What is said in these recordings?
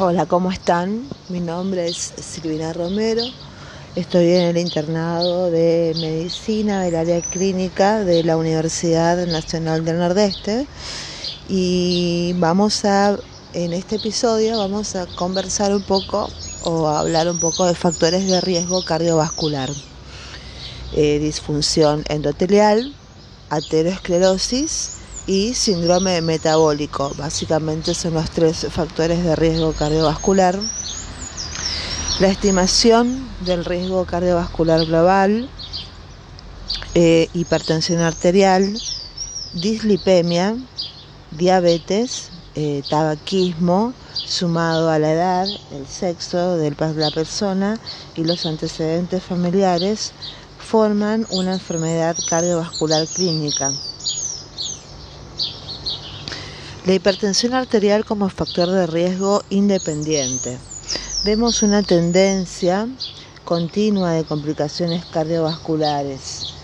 Hola, ¿cómo están? Mi nombre es Silvina Romero. Estoy en el internado de medicina del área clínica de la Universidad Nacional del Nordeste y vamos a, en este episodio, vamos a conversar un poco o hablar un poco de factores de riesgo cardiovascular, eh, disfunción endotelial, aterosclerosis y síndrome metabólico. Básicamente son los tres factores de riesgo cardiovascular. La estimación del riesgo cardiovascular global, eh, hipertensión arterial, dislipemia, diabetes, eh, tabaquismo, sumado a la edad, el sexo de la persona y los antecedentes familiares, forman una enfermedad cardiovascular clínica. La hipertensión arterial como factor de riesgo independiente. Vemos una tendencia continua de complicaciones cardiovasculares.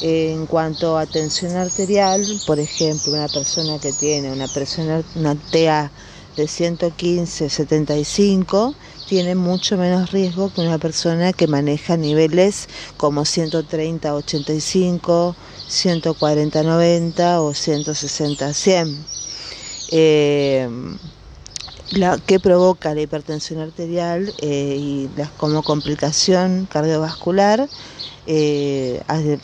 En cuanto a tensión arterial, por ejemplo, una persona que tiene una presión una TA de 115-75 tiene mucho menos riesgo que una persona que maneja niveles como 130-85, 140-90 o 160-100 eh, la, que provoca la hipertensión arterial eh, y como complicación cardiovascular, eh,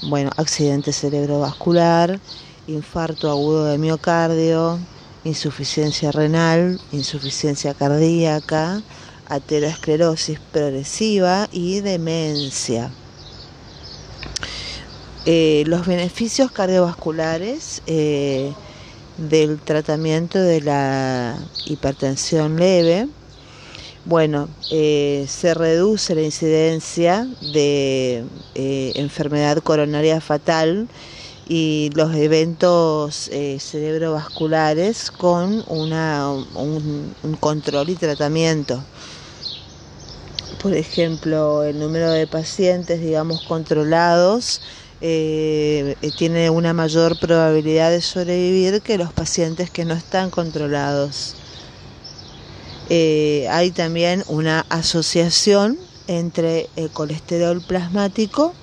bueno, accidente cerebrovascular, infarto agudo de miocardio, insuficiencia renal, insuficiencia cardíaca, aterosclerosis progresiva y demencia. los beneficios cardiovasculares del tratamiento de la hipertensión leve, bueno, eh, se reduce la incidencia de eh, enfermedad coronaria fatal y los eventos eh, cerebrovasculares con una, un, un control y tratamiento. Por ejemplo, el número de pacientes, digamos, controlados eh, tiene una mayor probabilidad de sobrevivir que los pacientes que no están controlados. Eh, hay también una asociación entre el colesterol plasmático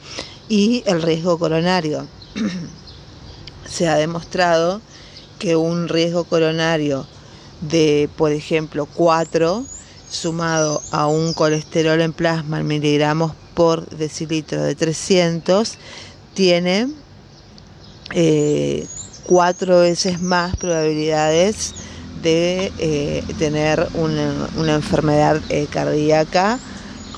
y el riesgo coronario. Se ha demostrado que un riesgo coronario de, por ejemplo, 4 sumado a un colesterol en plasma en miligramos por decilitro de 300 tiene eh, cuatro veces más probabilidades de eh, tener una, enfermedad eh, cardíaca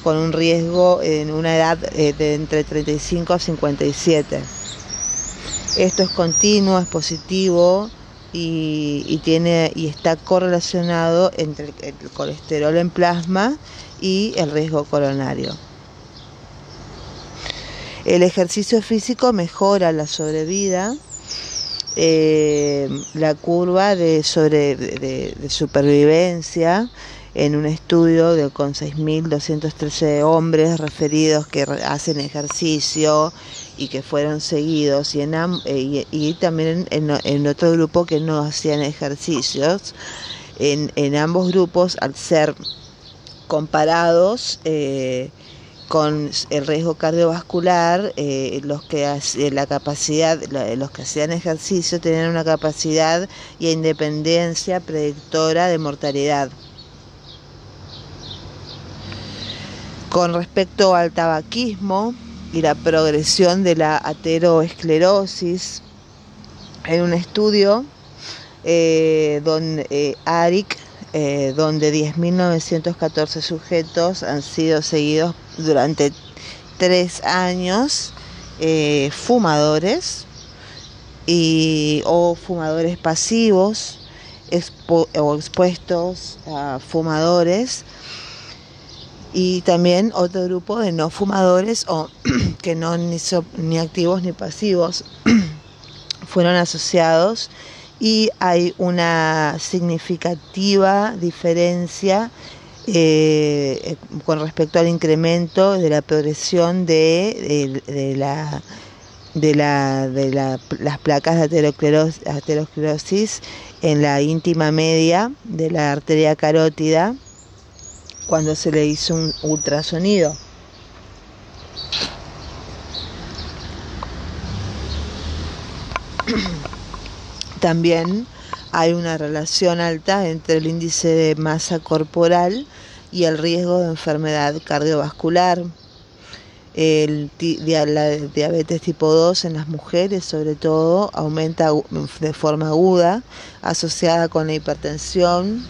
con un riesgo en una edad de entre 35 a 57. Esto es continuo, es positivo y, tiene, y está correlacionado entre el colesterol en plasma y el riesgo coronario. El ejercicio físico mejora la sobrevida, eh, la curva de, sobre, de, supervivencia en un estudio de, con 6.213 hombres referidos que hacen ejercicio y que fueron seguidos y, en, eh, también en, otro grupo que no hacían ejercicios. En, en ambos grupos, al ser comparados, eh, con el riesgo cardiovascular, eh, los que eh, la capacidad, los que hacían ejercicio tenían una capacidad y independencia predictora de mortalidad. Con respecto al tabaquismo y la progresión de la ateroesclerosis, en un estudio eh, ARIC eh, donde 10.914 sujetos han sido seguidos durante tres años, eh, fumadores y, o fumadores pasivos o expuestos a fumadores. Y también otro grupo de no fumadores o que no ni, ni activos ni pasivos fueron asociados. Y hay una significativa diferencia eh, con respecto al incremento de la progresión de, la de, la, de las placas de aterosclerosis, en la íntima media de la arteria carótida cuando se le hizo un ultrasonido. También hay una relación alta entre el índice de masa corporal y el riesgo de enfermedad cardiovascular. La diabetes tipo 2 en las mujeres sobre todo aumenta de forma aguda asociada con la hipertensión,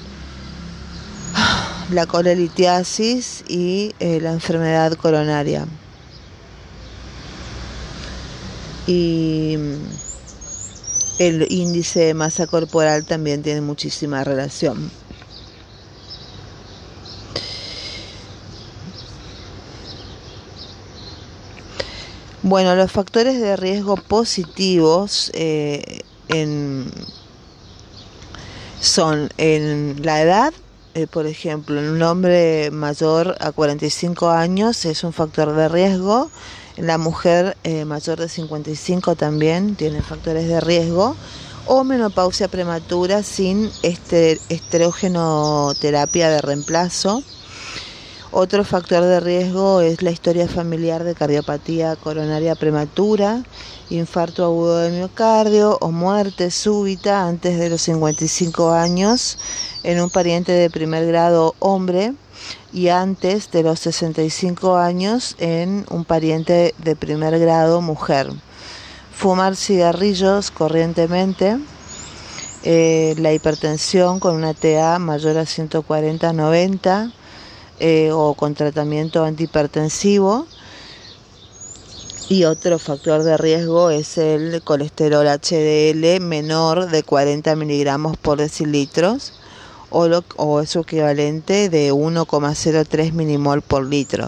la colelitiasis y eh, la enfermedad coronaria. Y el índice de masa corporal también tiene muchísima relación. Bueno, los factores de riesgo positivos eh, son en la edad, eh, por ejemplo, un hombre mayor a 45 años es un factor de riesgo la mujer eh, mayor de 55 también tiene factores de riesgo. O menopausia prematura sin este, terapia de reemplazo. Otro factor de riesgo es la historia familiar de cardiopatía coronaria prematura, infarto agudo de miocardio o muerte súbita antes de los 55 años en un pariente de primer grado hombre y antes de los 65 años en un pariente de primer grado mujer. Fumar cigarrillos corrientemente, eh, la hipertensión con una TA mayor a 140-90 eh, o con tratamiento antihipertensivo. Y otro factor de riesgo es el colesterol HDL menor de 40 miligramos por decilitros o, o su equivalente de 1,03 milimol por litro.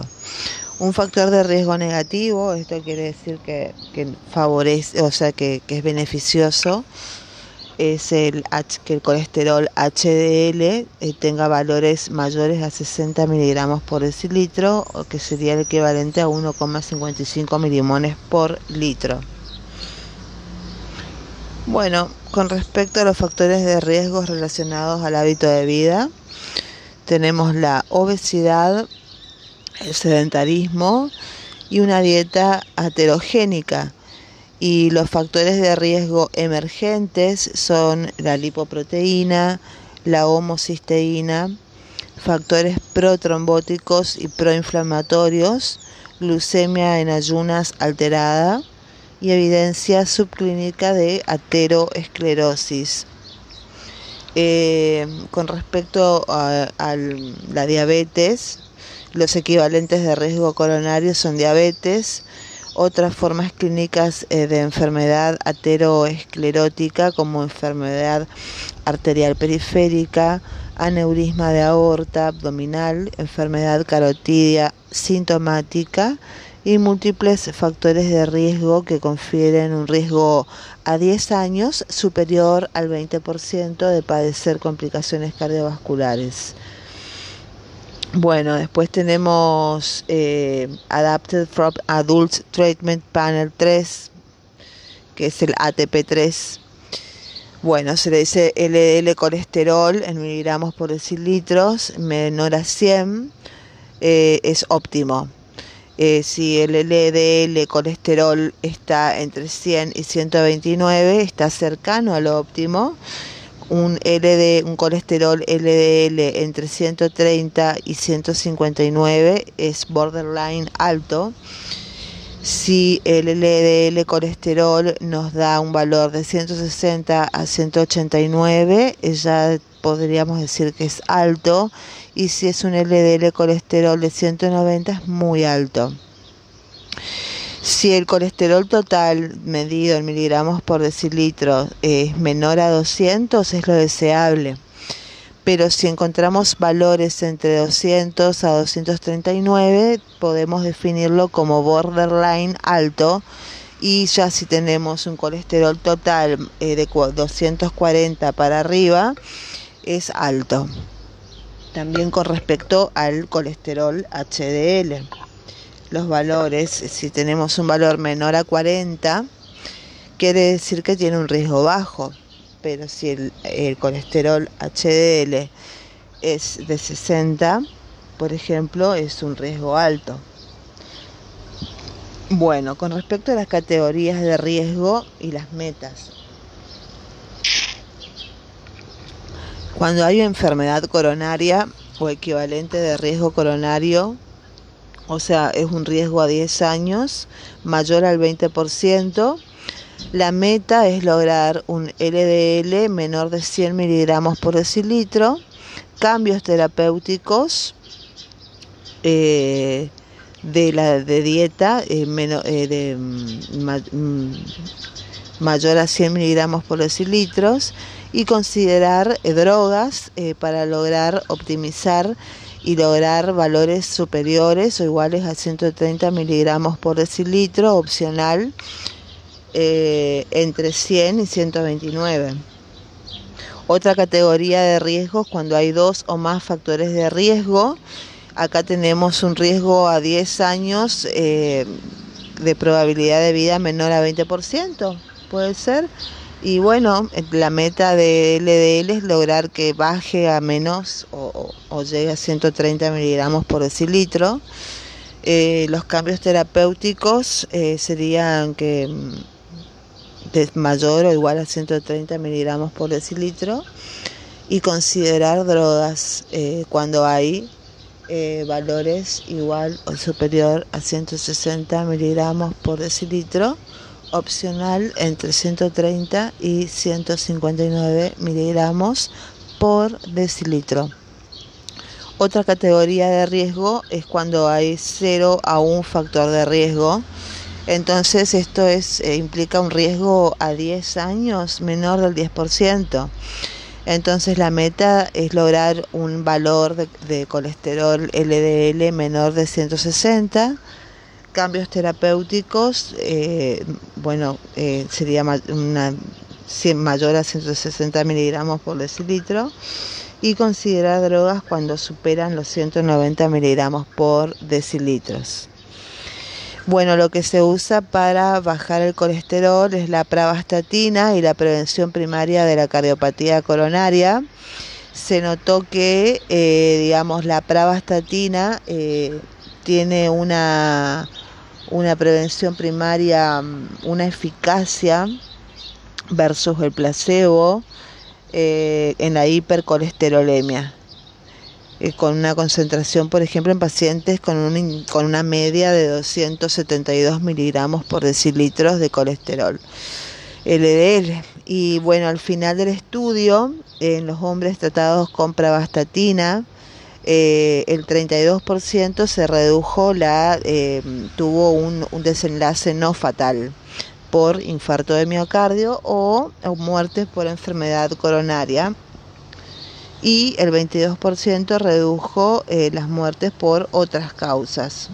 Un factor de riesgo negativo, esto quiere decir que, favorece, o sea, que, es beneficioso, es el que el colesterol HDL eh, tenga valores mayores a 60 miligramos por decilitro, que sería el equivalente a 1,55 milimones por litro. Bueno, con respecto a los factores de riesgo relacionados al hábito de vida, tenemos la obesidad, el sedentarismo y una dieta aterogénica. Y los factores de riesgo emergentes son la lipoproteína, la homocisteína, factores protrombóticos y proinflamatorios, glucemia en ayunas alterada, y evidencia subclínica de ateroesclerosis. Eh, con respecto a, la diabetes, los equivalentes de riesgo coronario son diabetes, otras formas clínicas eh, de enfermedad ateroesclerótica como enfermedad arterial periférica, aneurisma de aorta abdominal, enfermedad carotidia sintomática y múltiples factores de riesgo que confieren un riesgo a 10 años superior al 20% de padecer complicaciones cardiovasculares. Bueno, después tenemos eh, Adapted from Adult Treatment Panel 3, que es el ATP3. Bueno, se le dice LDL colesterol en miligramos por decilitros menor a 100, eh, es óptimo. Eh, si el LDL colesterol está entre 100 y 129, está cercano a lo óptimo. Un, LD, un colesterol LDL entre 130 y 159 es borderline alto. Si el LDL colesterol nos da un valor de 160 a 189, ya podríamos decir que es alto y si es un LDL colesterol de 190 es muy alto. Si el colesterol total medido en miligramos por decilitro es menor a 200 es lo deseable. Pero si encontramos valores entre 200 a 239 podemos definirlo como borderline alto y ya si tenemos un colesterol total eh, de 240 para arriba es alto también con respecto al colesterol HDL. Los valores, si tenemos un valor menor a 40, quiere decir que tiene un riesgo bajo, pero si el, colesterol HDL es de 60, por ejemplo, es un riesgo alto. Bueno, con respecto a las categorías de riesgo y las metas. Cuando hay enfermedad coronaria o equivalente de riesgo coronario, o sea, es un riesgo a 10 años mayor al 20%, la meta es lograr un LDL menor de 100 miligramos por decilitro, cambios terapéuticos eh, de la de dieta eh, eh, mm, mm, mayor a 100 miligramos por decilitros y considerar drogas para lograr optimizar y lograr valores superiores o iguales a 130 miligramos por decilitro opcional eh, entre 100 y 129. Otra categoría de riesgos cuando hay dos o más factores de riesgo. Acá tenemos un riesgo a 10 años eh, de probabilidad de vida menor a 20%, puede ser. Y bueno, la meta de LDL es lograr que baje a menos o, llegue a 130 miligramos por decilitro. Eh, los cambios terapéuticos serían que mm, mayor o igual a 130 miligramos por decilitro y considerar drogas eh, cuando hay eh, valores igual o superior a 160 miligramos por decilitro, opcional entre 130 y 159 miligramos por decilitro. Otra categoría de riesgo es cuando hay 0 a un factor de riesgo entonces esto es, eh, implica un riesgo a 10 años menor del 10%. Entonces la meta es lograr un valor de, colesterol LDL menor de 160. Cambios terapéuticos, eh, bueno, eh, sería una, mayor a 160 miligramos por decilitro. Y considerar drogas cuando superan los 190 miligramos por decilitros. Bueno, lo que se usa para bajar el colesterol es la pravastatina y la prevención primaria de la cardiopatía coronaria. Se notó que, eh, digamos, la pravastatina eh, tiene una, una prevención primaria, mm, una eficacia versus el placebo eh, en la hipercolesterolemia. Eh, con una concentración, por ejemplo, en pacientes con, un, con una media de 272 miligramos por decilitros de colesterol LDL. Y bueno, al final del estudio, en los hombres tratados con pravastatina, eh, el 32% se redujo, la, eh, tuvo un, desenlace no fatal por infarto de miocardio o, o muertes por enfermedad coronaria y el 22% redujo eh, las muertes por otras causas.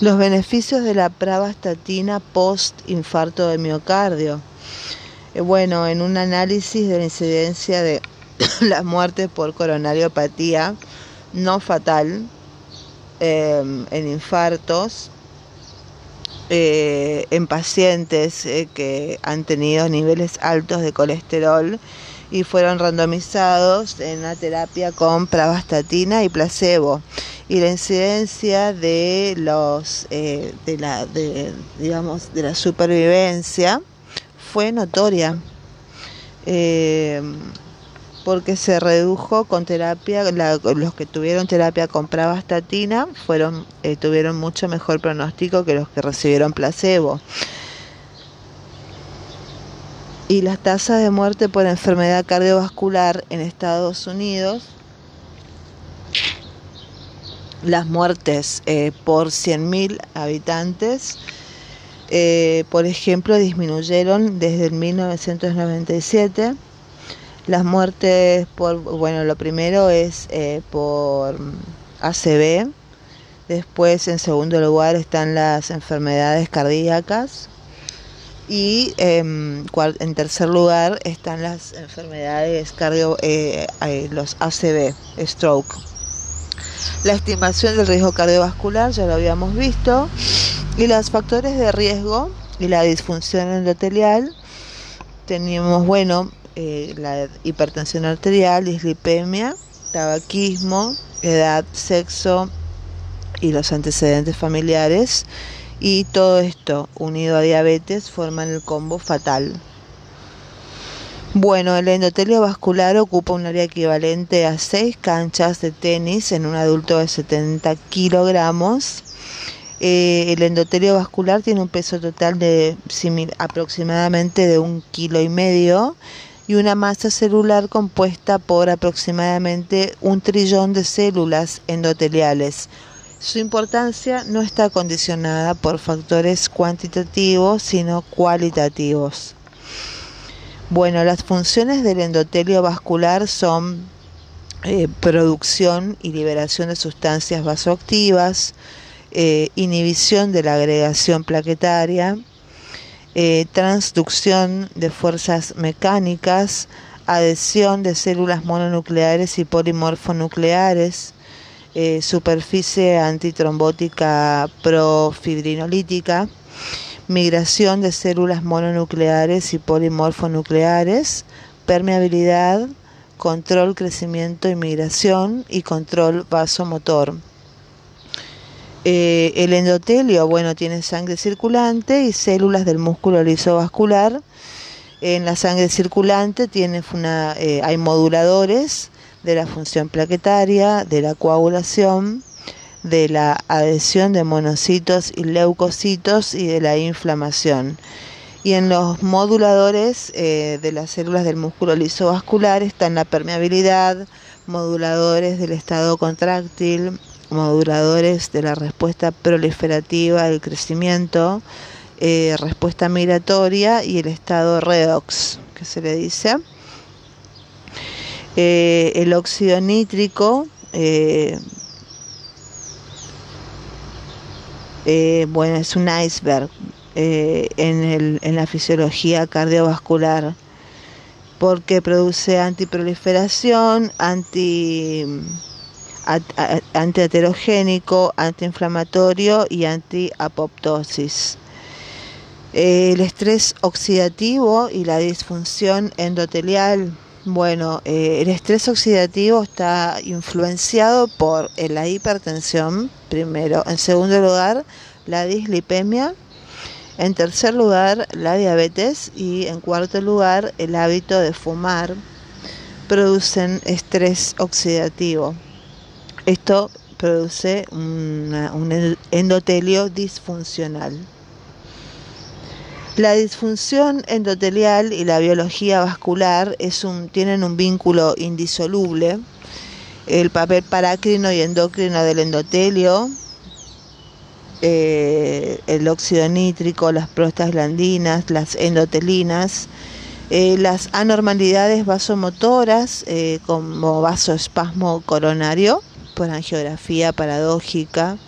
Los beneficios de la pravastatina post infarto de miocardio. Eh, bueno, en un análisis de la incidencia de las muertes por coronariopatía no fatal em, en infartos eh, en pacientes que han tenido niveles altos de colesterol y fueron randomizados en la terapia con pravastatina y placebo. Y la incidencia de los eh, de la digamos de la supervivencia fue notoria. Eh, porque se redujo con terapia los que tuvieron terapia con pravastatina fueron eh, tuvieron mucho mejor pronóstico que los que recibieron placebo y las tasas de muerte por enfermedad cardiovascular en Estados Unidos, las muertes eh, por 100.000 habitantes, eh, por ejemplo, disminuyeron desde el 1997. Las muertes por, bueno, lo primero es eh, por ACV, después en segundo lugar están las enfermedades cardíacas, y em, en tercer lugar están las enfermedades cardio, eh, eh, los ACV, stroke. La estimación del riesgo cardiovascular ya lo habíamos visto. Y los factores de riesgo y la disfunción endotelial. Teníamos, bueno, eh, la hipertensión arterial, dislipemia tabaquismo, edad, sexo y los antecedentes familiares. Y todo esto, unido a diabetes, forman el combo fatal. Bueno, el endotelio vascular ocupa un área equivalente a 6 canchas de tenis en un adulto de 70 kilogramos. Eh, el endotelio vascular tiene un peso total de aproximadamente de un kilo y medio y una masa celular compuesta por aproximadamente un trillón de células endoteliales. Su importancia no está condicionada por factores cuantitativos, sino cualitativos. Bueno, las funciones del endotelio vascular son eh, producción y liberación de sustancias vasoactivas, eh, inhibición de la agregación plaquetaria, eh, transducción de fuerzas mecánicas, adhesión de células mononucleares y polimorfonucleares, superficie antitrombótica profibrinolítica, migración de células mononucleares y polimorfonucleares, permeabilidad, control, crecimiento y migración y control vasomotor. Eh, el endotelio, bueno, tiene sangre circulante y células del músculo lisovascular. En la sangre circulante tiene una, eh, hay moduladores de la función plaquetaria, de la coagulación, de la adhesión de monocitos y leucocitos y de la inflamación. Y en los moduladores eh, de las células del músculo lisovascular están la permeabilidad, moduladores del estado contráctil, moduladores de la respuesta proliferativa, el crecimiento, eh, respuesta migratoria y el estado redox, que se le dice. Eh, el óxido nítrico Eh, bueno, es un iceberg en, en la fisiología cardiovascular porque produce antiproliferación, anti, antiaterogénico, antiinflamatorio y antiapoptosis. el estrés oxidativo y la disfunción endotelial. Bueno, eh, el estrés oxidativo está influenciado por la hipertensión, primero. En segundo lugar, la dislipemia. En tercer lugar, la diabetes. Y en cuarto lugar, el hábito de fumar producen estrés oxidativo. Esto produce un endotelio disfuncional. La disfunción endotelial y la biología vascular tienen un vínculo indisoluble el papel parácrino y endocrino del endotelio, eh, el óxido nítrico, las prostaglandinas, las endotelinas, eh, las anormalidades vasomotoras eh, como vasoespasmo coronario por angiografía paradójica,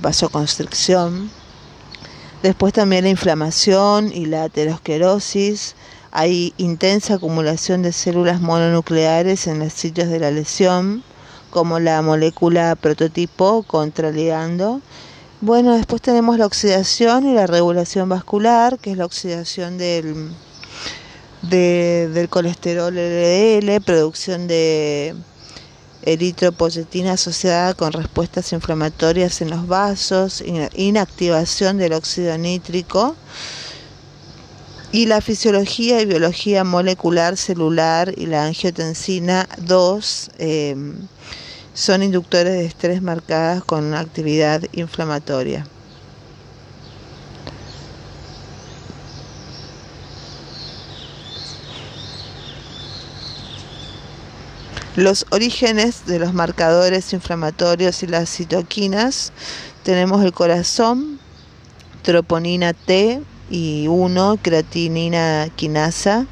vasoconstricción. Después también la inflamación y la aterosclerosis, hay intensa acumulación de células mononucleares en los sitios de la lesión, como la molécula prototipo contraligando. Bueno, después tenemos la oxidación y la regulación vascular, que es la oxidación del, del colesterol LDL, producción de eritropoyetina asociada con respuestas inflamatorias en los vasos, inactivación del óxido nítrico y la fisiología y biología molecular celular y la angiotensina 2 em, son inductores de estrés marcadas con actividad inflamatoria. Los orígenes de los marcadores inflamatorios y las citoquinas. Tenemos el corazón, troponina T, y 1, creatinina quinasa.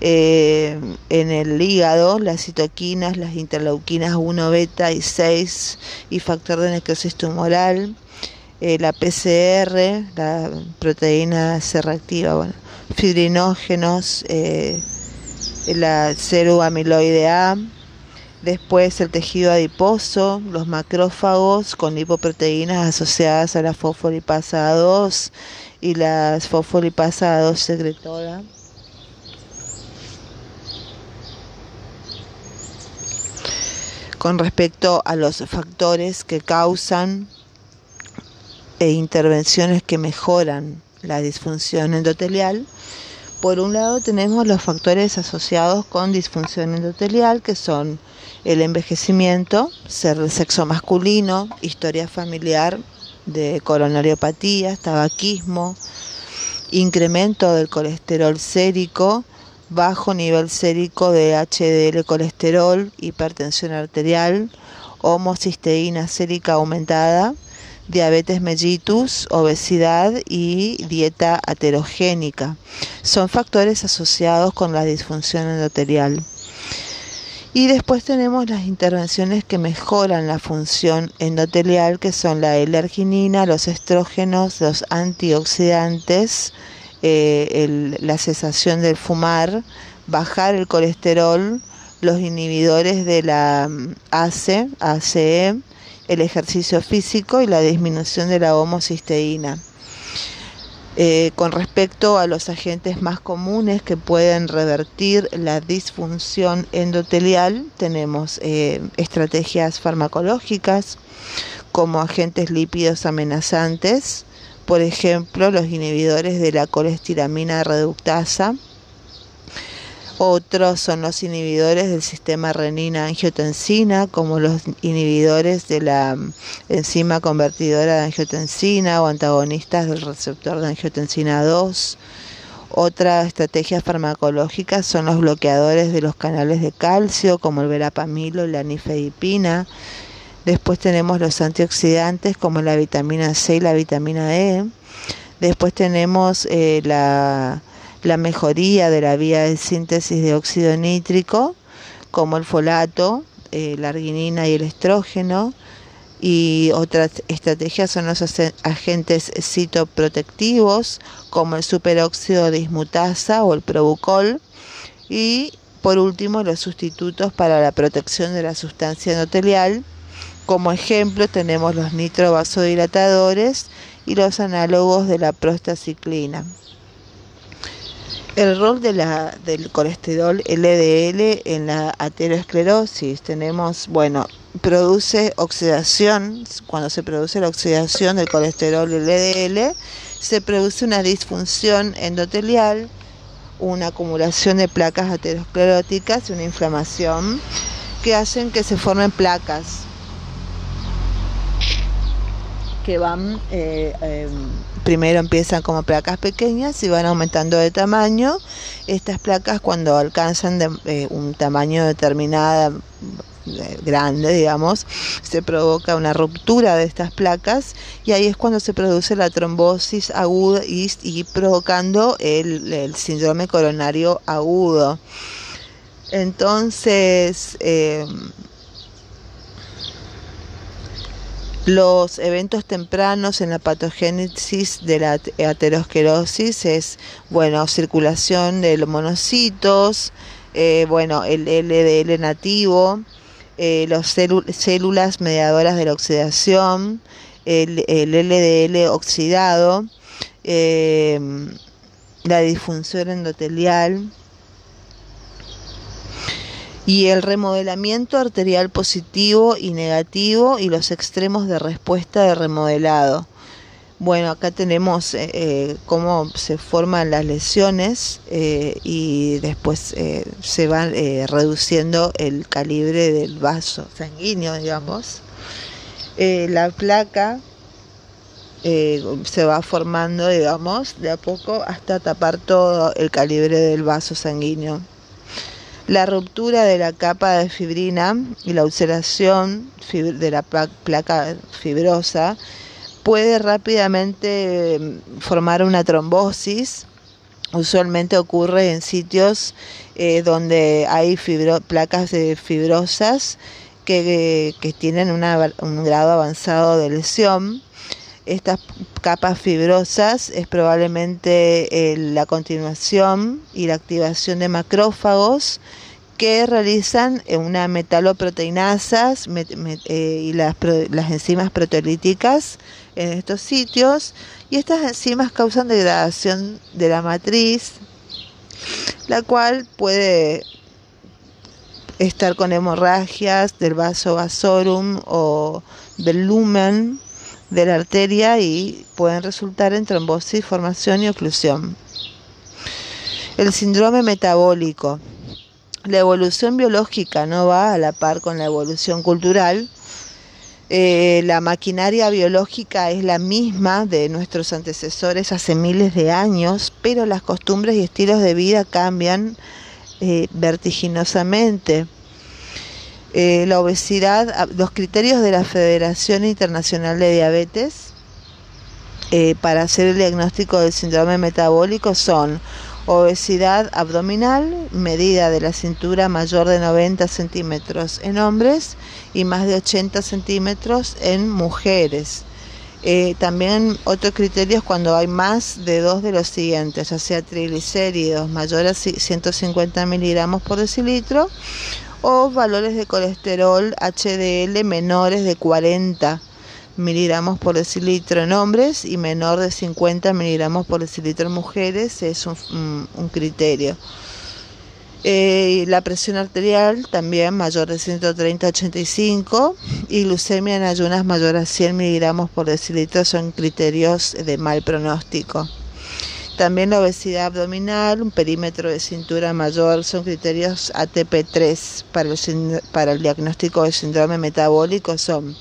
Eh, en el hígado, las citoquinas, las interleuquinas 1 beta y 6 y factor de necrosis tumoral, eh, la PCR, la proteína C reactiva, fibrinógenos, eh, la amiloide A, después el tejido adiposo, los macrófagos con lipoproteínas asociadas a la fosfolipasa 2 y las fosfolipasa 2 secretora. con respecto a los factores que causan e intervenciones que mejoran la disfunción endotelial. Por un lado tenemos los factores asociados con disfunción endotelial, que son el envejecimiento, ser el sexo masculino, historia familiar de coronariopatía, tabaquismo, incremento del colesterol sérico, bajo nivel sérico de HDL colesterol, hipertensión arterial, homocisteína sérica aumentada, diabetes mellitus, obesidad y dieta aterogénica. Son factores asociados con la disfunción endotelial. Y después tenemos las intervenciones que mejoran la función endotelial, que son la L-arginina, los estrógenos, los antioxidantes, eh, la cesación del fumar, bajar el colesterol, los inhibidores de la mm, ACE, ACE, el ejercicio físico y la disminución de la homocisteína. Eh, con respecto a los agentes más comunes que pueden revertir la disfunción endotelial, tenemos eh, estrategias farmacológicas como agentes lípidos amenazantes, por ejemplo, los inhibidores de la colestiramina reductasa, otros son los inhibidores del sistema renina-angiotensina, como los inhibidores de la enzima convertidora de angiotensina o antagonistas del receptor de angiotensina 2. Otra estrategia farmacológica son los bloqueadores de los canales de calcio, como el verapamilo y la nifedipina. Después tenemos los antioxidantes, como la vitamina C y la vitamina E. Después tenemos eh, la la mejoría de la vía de síntesis de óxido nítrico, como el folato, eh, la arginina y el estrógeno. Y otras estrategias son los agentes citoprotectivos, como el superóxido de dismutasa o el probucol. Y por último, los sustitutos para la protección de la sustancia endotelial. Como ejemplo, tenemos los nitrovasodilatadores y los análogos de la prostaciclina. El rol del colesterol LDL en la aterosclerosis. Tenemos, bueno, produce oxidación. Cuando se produce la oxidación del colesterol LDL, se produce una disfunción endotelial, una acumulación de placas ateroscleróticas y una inflamación que hacen que se formen placas que van, eh, em, primero empiezan como placas pequeñas y van aumentando de tamaño. Estas placas cuando alcanzan eh, un tamaño determinado, eh, grande, digamos, se provoca una ruptura de estas placas y ahí es cuando se produce la trombosis aguda y, provocando el, el, síndrome coronario agudo. Entonces, eh, Los eventos tempranos en la patogénesis de la aterosclerosis es, bueno, circulación de los monocitos, eh, bueno, el LDL nativo, eh, las células mediadoras de la oxidación, el, LDL oxidado, eh, la disfunción endotelial, y el remodelamiento arterial positivo y negativo y los extremos de respuesta de remodelado. Bueno, acá tenemos eh, eh, cómo se forman las lesiones eh, y después se va reduciendo el calibre del vaso sanguíneo, digamos. la placa se va formando, digamos, de a poco hasta tapar todo el calibre del vaso sanguíneo. La ruptura de la capa de fibrina y la ulceración de la placa fibrosa puede rápidamente mm, formar una trombosis. Usualmente ocurre en sitios eh, donde hay placas fibrosas que, tienen un grado avanzado de lesión. Estas capas fibrosas es probablemente eh, la continuación y la activación de macrófagos que realizan eh, una metaloproteinasas eh, y las, las enzimas proteolíticas en estos sitios. Y estas enzimas causan degradación de la matriz la cual puede estar con hemorragias del vaso vasorum o del lumen de la arteria y pueden resultar en trombosis, formación y oclusión. El síndrome metabólico. La evolución biológica no va a la par con la evolución cultural. Eh, la maquinaria biológica es la misma de nuestros antecesores hace miles de años, pero las costumbres y estilos de vida cambian eh, vertiginosamente. Eh, la obesidad, ah, los criterios de la Federación Internacional de Diabetes eh, para hacer el diagnóstico del síndrome metabólico son obesidad abdominal, medida de la cintura mayor de 90 centímetros en hombres y más de 80 centímetros en mujeres. Eh, también otro criterio es cuando hay más de dos de los siguientes, ya sea triglicéridos mayores a 150 miligramos por decilitro o valores de colesterol HDL menores de 40 miligramos por decilitro en hombres y menor de 50 miligramos por decilitro en mujeres es un, criterio. Eh, la presión arterial también mayor de 130 a 85 y glucemia en ayunas mayor a 100 miligramos por decilitro son criterios de mal pronóstico. También la obesidad abdominal, un perímetro de cintura mayor, son criterios ATP3 para el, diagnóstico de síndrome metabólico, son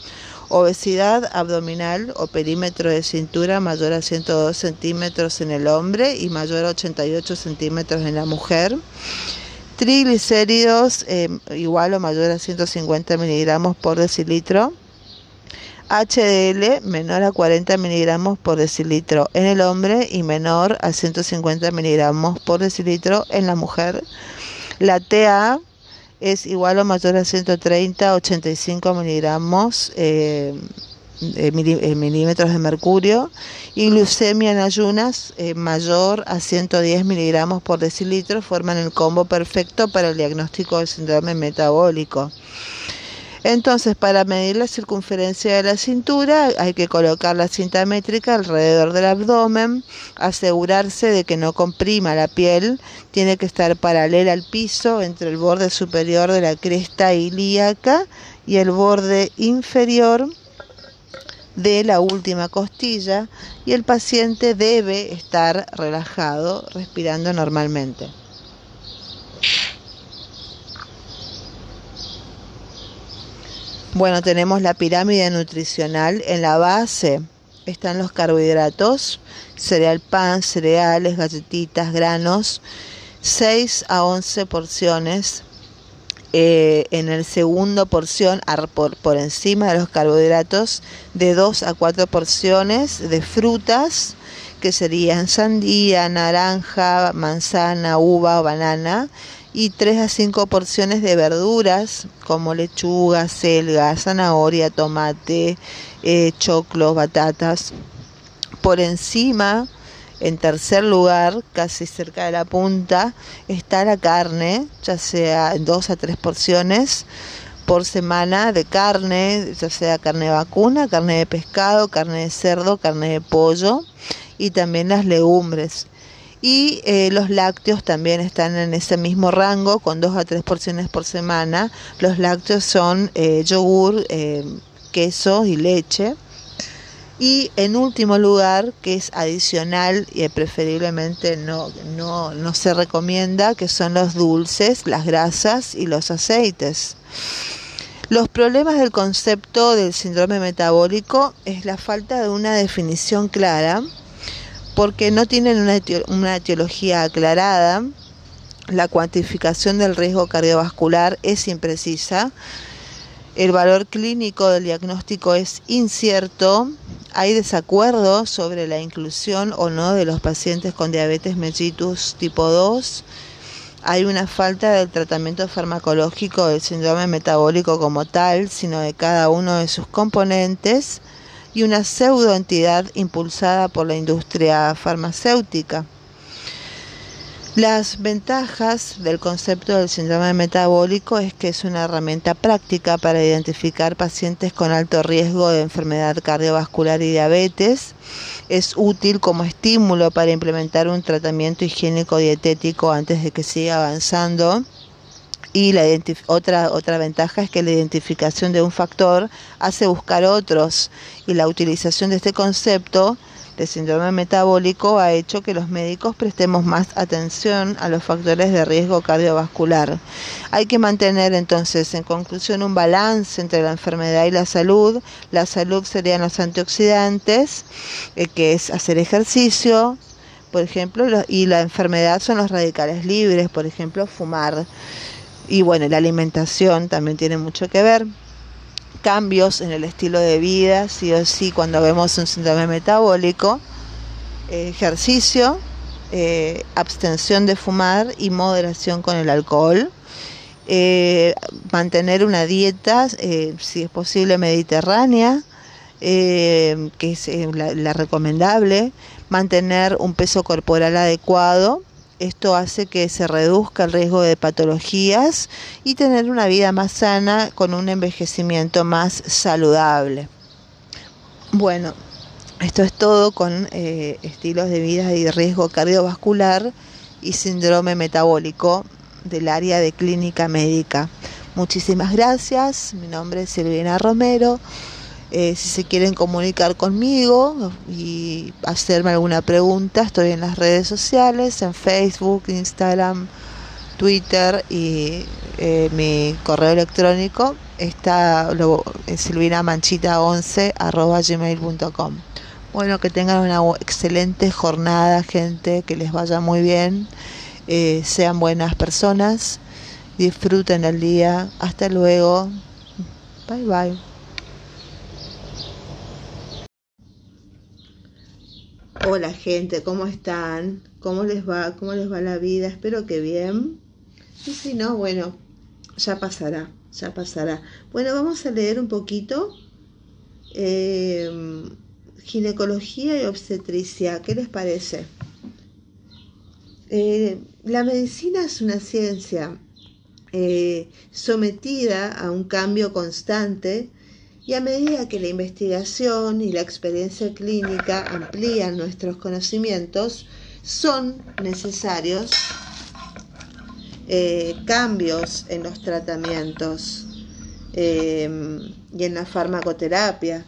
obesidad abdominal o perímetro de cintura mayor a 102 centímetros en el hombre y mayor a 88 centímetros en la mujer. Triglicéridos eh, igual o mayor a 150 miligramos por decilitro HDL menor a 40 miligramos por decilitro en el hombre y menor a 150 miligramos por decilitro en la mujer. La TA es igual o mayor a 130 a 85 miligramos eh, eh, milímetros de mercurio y glucemia en ayunas eh, mayor a 110 miligramos por decilitro forman el combo perfecto para el diagnóstico del síndrome metabólico. Entonces, para medir la circunferencia de la cintura hay que colocar la cinta métrica alrededor del abdomen, asegurarse de que no comprima la piel, tiene que estar paralela al piso entre el borde superior de la cresta ilíaca y el borde inferior de la última costilla y el paciente debe estar relajado, respirando normalmente. Bueno, tenemos la pirámide nutricional. En la base están los carbohidratos, cereal pan, cereales, galletitas, granos, 6 a 11 porciones. Eh, en el segundo porción, por, por encima de los carbohidratos, de 2 a 4 porciones de frutas, que serían sandía, naranja, manzana, uva o banana y 3 a 5 porciones de verduras como lechuga, selga, zanahoria, tomate, eh, choclos, batatas. Por encima, en tercer lugar, casi cerca de la punta, está la carne, ya sea en 2 a 3 porciones por semana de carne, ya sea carne vacuna, carne de pescado, carne de cerdo, carne de pollo y también las legumbres y eh, los lácteos también están en ese mismo rango con dos a tres porciones por semana. Los lácteos son eh, yogur, eh, queso y leche. Y en último lugar, que es adicional y preferiblemente no, no, no se recomienda, que son los dulces, las grasas y los aceites. Los problemas del concepto del síndrome metabólico es la falta de una definición clara porque no tienen una, etiología aclarada, la cuantificación del riesgo cardiovascular es imprecisa, el valor clínico del diagnóstico es incierto, hay desacuerdo sobre la inclusión o no de los pacientes con diabetes mellitus tipo 2, hay una falta del tratamiento farmacológico del síndrome metabólico como tal, sino de cada uno de sus componentes, y una pseudoentidad impulsada por la industria farmacéutica. Las ventajas del concepto del síndrome metabólico es que es una herramienta práctica para identificar pacientes con alto riesgo de enfermedad cardiovascular y diabetes. Es útil como estímulo para implementar un tratamiento higiénico dietético antes de que siga avanzando Y la otra, otra ventaja es que la identificación de un factor hace buscar otros y la utilización de este concepto de síndrome metabólico ha hecho que los médicos prestemos más atención a los factores de riesgo cardiovascular. Hay que mantener entonces, en conclusión, un balance entre la enfermedad y la salud. La salud serían los antioxidantes, eh, que es hacer ejercicio, por ejemplo, y la enfermedad son los radicales libres, por ejemplo, fumar. Y bueno, la alimentación también tiene mucho que ver. Cambios en el estilo de vida, sí o sí, cuando vemos un síndrome metabólico. ejercicio, eh, abstención de fumar y moderación con el alcohol. Eh, mantener una dieta, eh, si es posible, mediterránea, que es la recomendable, mantener un peso corporal adecuado. Esto hace que se reduzca el riesgo de patologías y tener una vida más sana con un envejecimiento más saludable. Bueno, esto es todo con eh, estilos de vida y riesgo cardiovascular y síndrome metabólico del área de clínica médica. Muchísimas gracias. Mi nombre es Silvina Romero. Eh, si se quieren comunicar conmigo y hacerme alguna pregunta, estoy en las redes sociales, en Facebook, Instagram, Twitter y eh, mi correo electrónico está lo, silvinamanchita11 gmail.com. Bueno, que tengan una excelente jornada, gente, que les vaya muy bien, eh, sean buenas personas, disfruten el día. Hasta luego. Bye bye. Hola gente, ¿cómo están? ¿Cómo les va? ¿Cómo les va la vida? Espero que bien. Y si no, bueno, ya pasará, ya pasará. Bueno, vamos a leer un poquito em, ginecología y obstetricia. ¿Qué les parece? Eh, la medicina es una ciencia eh, sometida a un cambio constante y a medida que la investigación y la experiencia clínica amplían nuestros conocimientos, son necesarios eh, cambios en los tratamientos em, y en la farmacoterapia.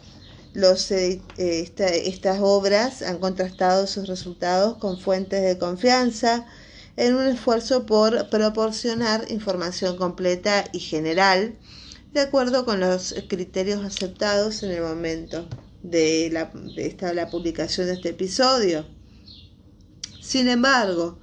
Los, eh, estas obras han contrastado sus resultados con fuentes de confianza en un esfuerzo por proporcionar información completa y general de acuerdo con los criterios aceptados en el momento de la, esta, la publicación de este episodio. Sin embargo,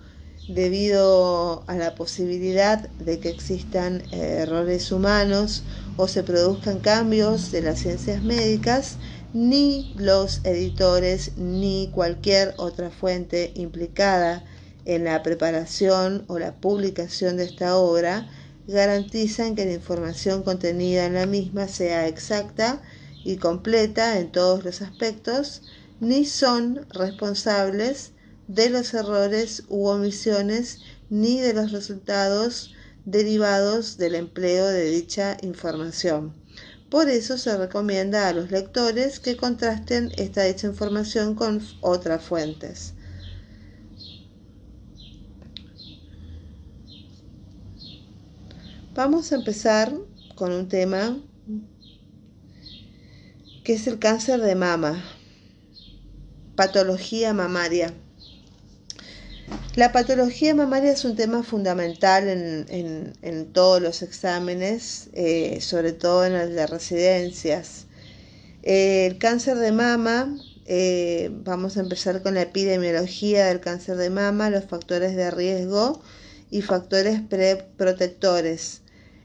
debido a la posibilidad de que existan eh, errores humanos o se produzcan cambios de las ciencias médicas, ni los editores ni cualquier otra fuente implicada en la preparación o la publicación de esta obra garantizan que la información contenida en la misma sea exacta y completa en todos los aspectos, ni son responsables de los errores u omisiones ni de los resultados derivados del empleo de dicha información. Por eso se recomienda a los lectores que contrasten esta dicha información con otras fuentes. Vamos a empezar con un tema que es el cáncer de mama, patología mamaria. La patología mamaria es un tema fundamental en, todos los exámenes, eh, sobre todo en el de residencias. el cáncer de mama, eh, vamos a empezar con la epidemiología del cáncer de mama, los factores de riesgo y factores protectores.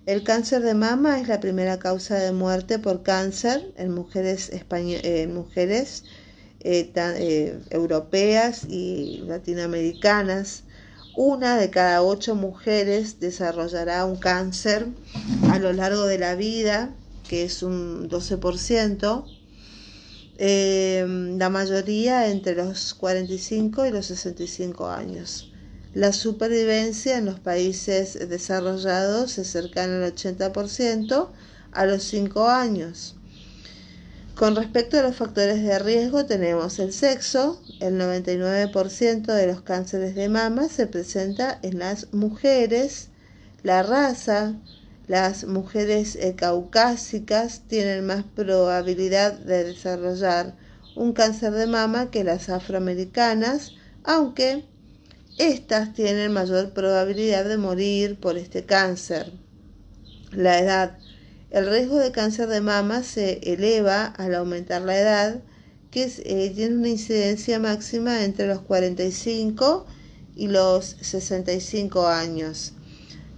El cáncer de mama es la primera causa de muerte por cáncer en mujeres, eh, mujeres eh, eh, europeas y latinoamericanas. Una de cada ocho mujeres desarrollará un cáncer a lo largo de la vida, que es un 12%. la mayoría entre los 45 y los 65 años. La supervivencia en los países desarrollados es cercana al 80% a los 5 años. Con respecto a los factores de riesgo tenemos el sexo, el 99% de los cánceres de mama se presenta en las mujeres, la raza, las mujeres eh, caucásicas tienen más probabilidad de desarrollar un cáncer de mama que las afroamericanas, aunque estas tienen mayor probabilidad de morir por este cáncer. La edad. El riesgo de cáncer de mama se eleva al aumentar la edad, que eh, tiene una incidencia máxima entre los 45 y los 65 años.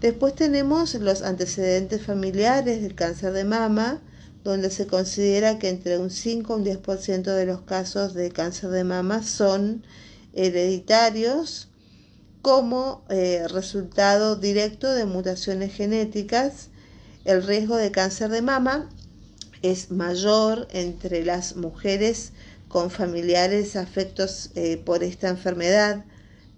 Después tenemos los antecedentes familiares del cáncer de mama, donde se considera que entre un 5 y un 10% de los casos de cáncer de mama son hereditarios como eh, resultado directo de mutaciones genéticas. El riesgo de cáncer de mama es mayor entre las mujeres con familiares afectos eh, por esta enfermedad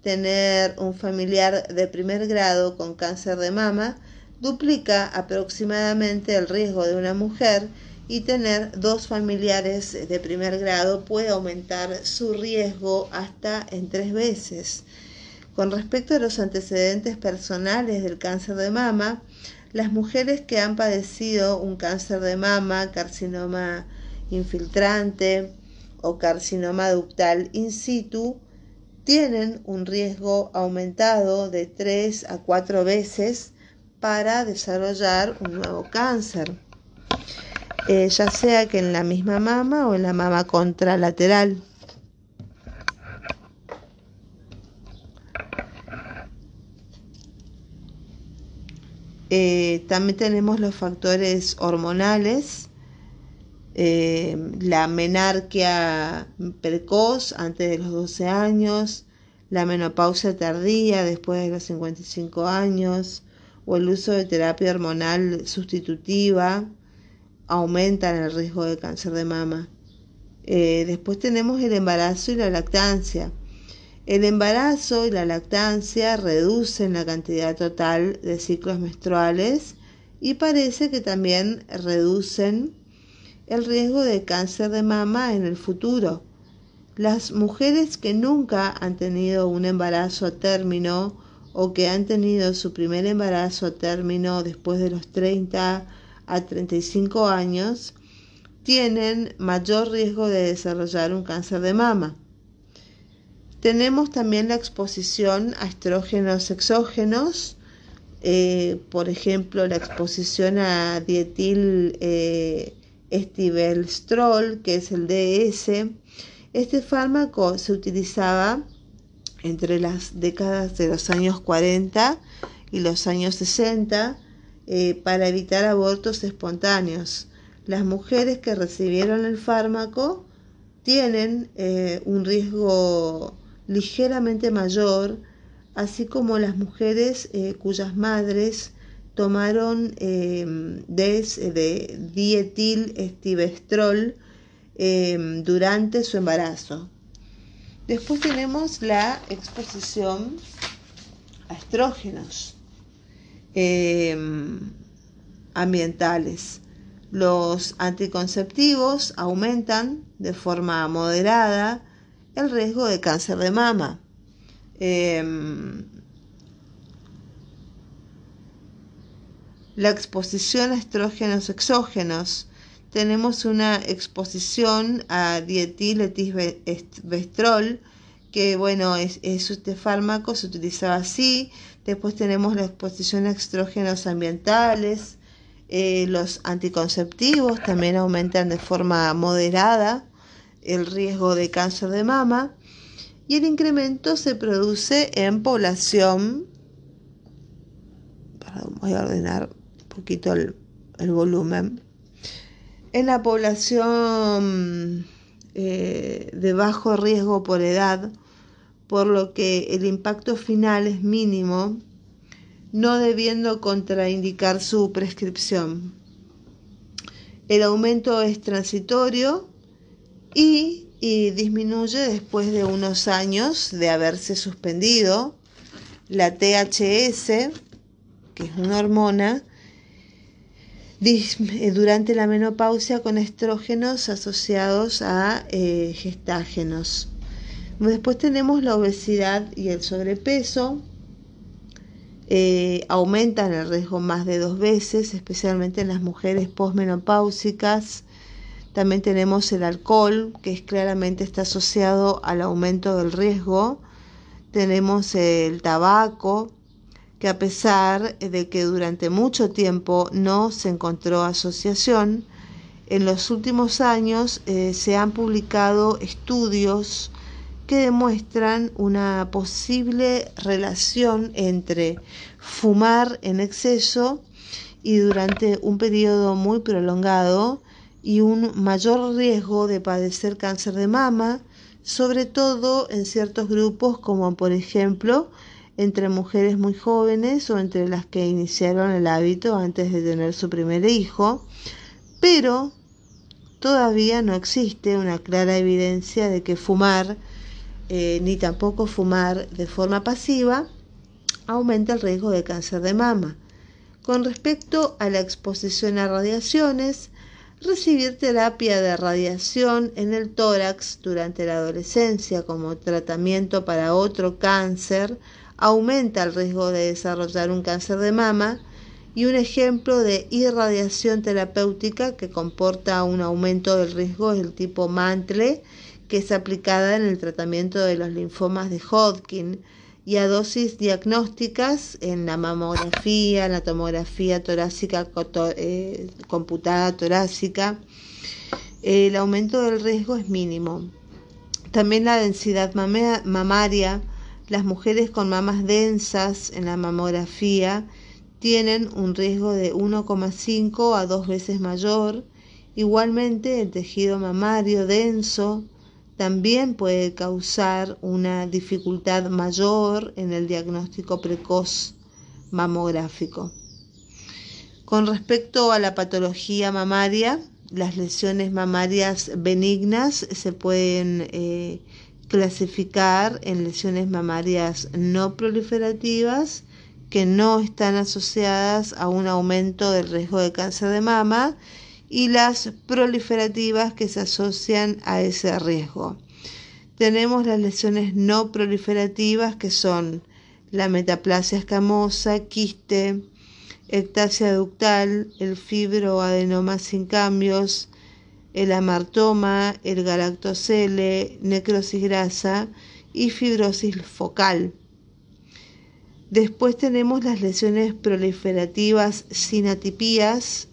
tener un familiar de primer grado con cáncer de mama duplica aproximadamente el riesgo de una mujer y tener dos familiares de primer grado puede aumentar su riesgo hasta en tres veces. Con respecto a los antecedentes personales del cáncer de mama, las mujeres que han padecido un cáncer de mama, carcinoma infiltrante o carcinoma ductal in situ, tienen un riesgo aumentado de 3 a 4 veces para desarrollar un nuevo cáncer, eh, ya sea que en la misma mama o en la mama contralateral. Eh, también tenemos los factores hormonales, eh, la menarquia precoz antes de los 12 años, la menopausia tardía después de los 55 años o el uso de terapia hormonal sustitutiva aumentan el riesgo de cáncer de mama. Eh, después tenemos el embarazo y la lactancia. El embarazo y la lactancia reducen la cantidad total de ciclos menstruales y parece que también reducen el riesgo de cáncer de mama en el futuro. Las mujeres que nunca han tenido un embarazo a término o que han tenido su primer embarazo a término después de los 30 a 35 años tienen mayor riesgo de desarrollar un cáncer de mama. Tenemos también la exposición a estrógenos exógenos, eh, por ejemplo, la exposición a dietil eh, que es el DS. Este fármaco se utilizaba entre las décadas de los años 40 y los años 60 eh, para evitar abortos espontáneos. Las mujeres que recibieron el fármaco tienen eh, un riesgo ligeramente mayor, así como las mujeres eh, cuyas madres tomaron em, de dietil estivestrol em, durante su embarazo. Después tenemos la exposición a estrógenos em, ambientales. Los anticonceptivos aumentan de forma moderada el riesgo de cáncer de mama. la exposición a estrógenos exógenos. Tenemos una exposición a dietiletisvestrol, que bueno, es, este fármaco, se utilizaba así. Después tenemos la exposición a estrógenos ambientales. Eh, los anticonceptivos también aumentan de forma moderada el riesgo de cáncer de mama. Y el incremento se produce en población. voy a ordenar poquito el, volumen. En la población eh, de bajo riesgo por edad, por lo que el impacto final es mínimo, no debiendo contraindicar su prescripción. El aumento es transitorio y, disminuye después de unos años de haberse suspendido. La THS, que es una hormona, eh, durante la menopausia con estrógenos asociados a eh, gestágenos. Después tenemos la obesidad y el sobrepeso. eh, aumentan el riesgo más de dos veces, especialmente en las mujeres posmenopáusicas. También tenemos el alcohol, que es, claramente está asociado al aumento del riesgo. Tenemos el tabaco, que a pesar de que durante mucho tiempo no se encontró asociación, en los últimos años eh, se han publicado estudios que demuestran una posible relación entre fumar en exceso y durante un periodo muy prolongado y un mayor riesgo de padecer cáncer de mama, sobre todo en ciertos grupos como por ejemplo entre mujeres muy jóvenes o entre las que iniciaron el hábito antes de tener su primer hijo, pero todavía no existe una clara evidencia de que fumar, eh, ni tampoco fumar de forma pasiva, aumenta el riesgo de cáncer de mama. Con respecto a la exposición a radiaciones, recibir terapia de radiación en el tórax durante la adolescencia como tratamiento para otro cáncer aumenta el riesgo de desarrollar un cáncer de mama y un ejemplo de irradiación terapéutica que comporta un aumento del riesgo es el tipo Mantle, que es aplicada en el tratamiento de los linfomas de Hodgkin y a dosis diagnósticas en la mamografía, la tomografía torácica eh, computada torácica. El aumento del riesgo es mínimo. También la densidad mamaria, las mujeres con mamas densas en la mamografía tienen un riesgo de 1,5 a 2 veces mayor. Igualmente, el tejido mamario denso también puede causar una dificultad mayor en el diagnóstico precoz mamográfico. Con respecto a la patología mamaria, las lesiones mamarias benignas se pueden eh, clasificar en lesiones mamarias no proliferativas que no están asociadas a un aumento del riesgo de cáncer de mama y las proliferativas que se asocian a ese riesgo. Tenemos las lesiones no proliferativas que son la metaplasia escamosa, quiste, ectasia ductal, el fibroadenoma sin cambios, el amartoma, el galactocele, necrosis grasa y fibrosis focal. Después tenemos las lesiones proliferativas sin atipías,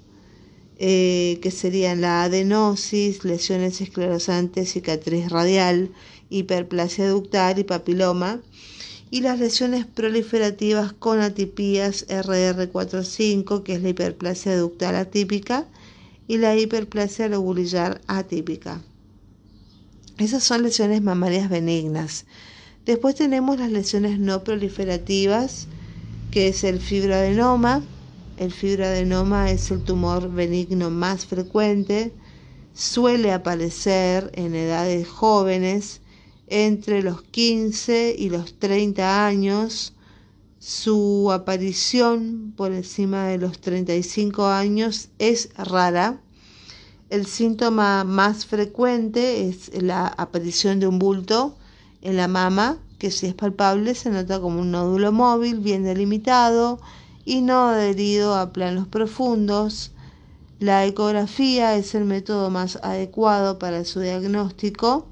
eh, que serían la adenosis, lesiones esclerosantes, cicatriz radial, hiperplasia ductal y papiloma. Y las lesiones proliferativas con atipías RR45, que es la hiperplasia ductal atípica, y la hiperplasia lobulillar atípica. Esas son lesiones mamarias benignas. Después tenemos las lesiones no proliferativas, que es el fibroadenoma. El fibroadenoma es el tumor benigno más frecuente. Suele aparecer en edades jóvenes, entre los 15 y los 30 años. Su aparición por encima de los 35 años es rara. El síntoma más frecuente es la aparición de un bulto en la mama, que si es palpable se nota como un nódulo móvil bien delimitado y no adherido a planos profundos. La ecografía es el método más adecuado para su diagnóstico.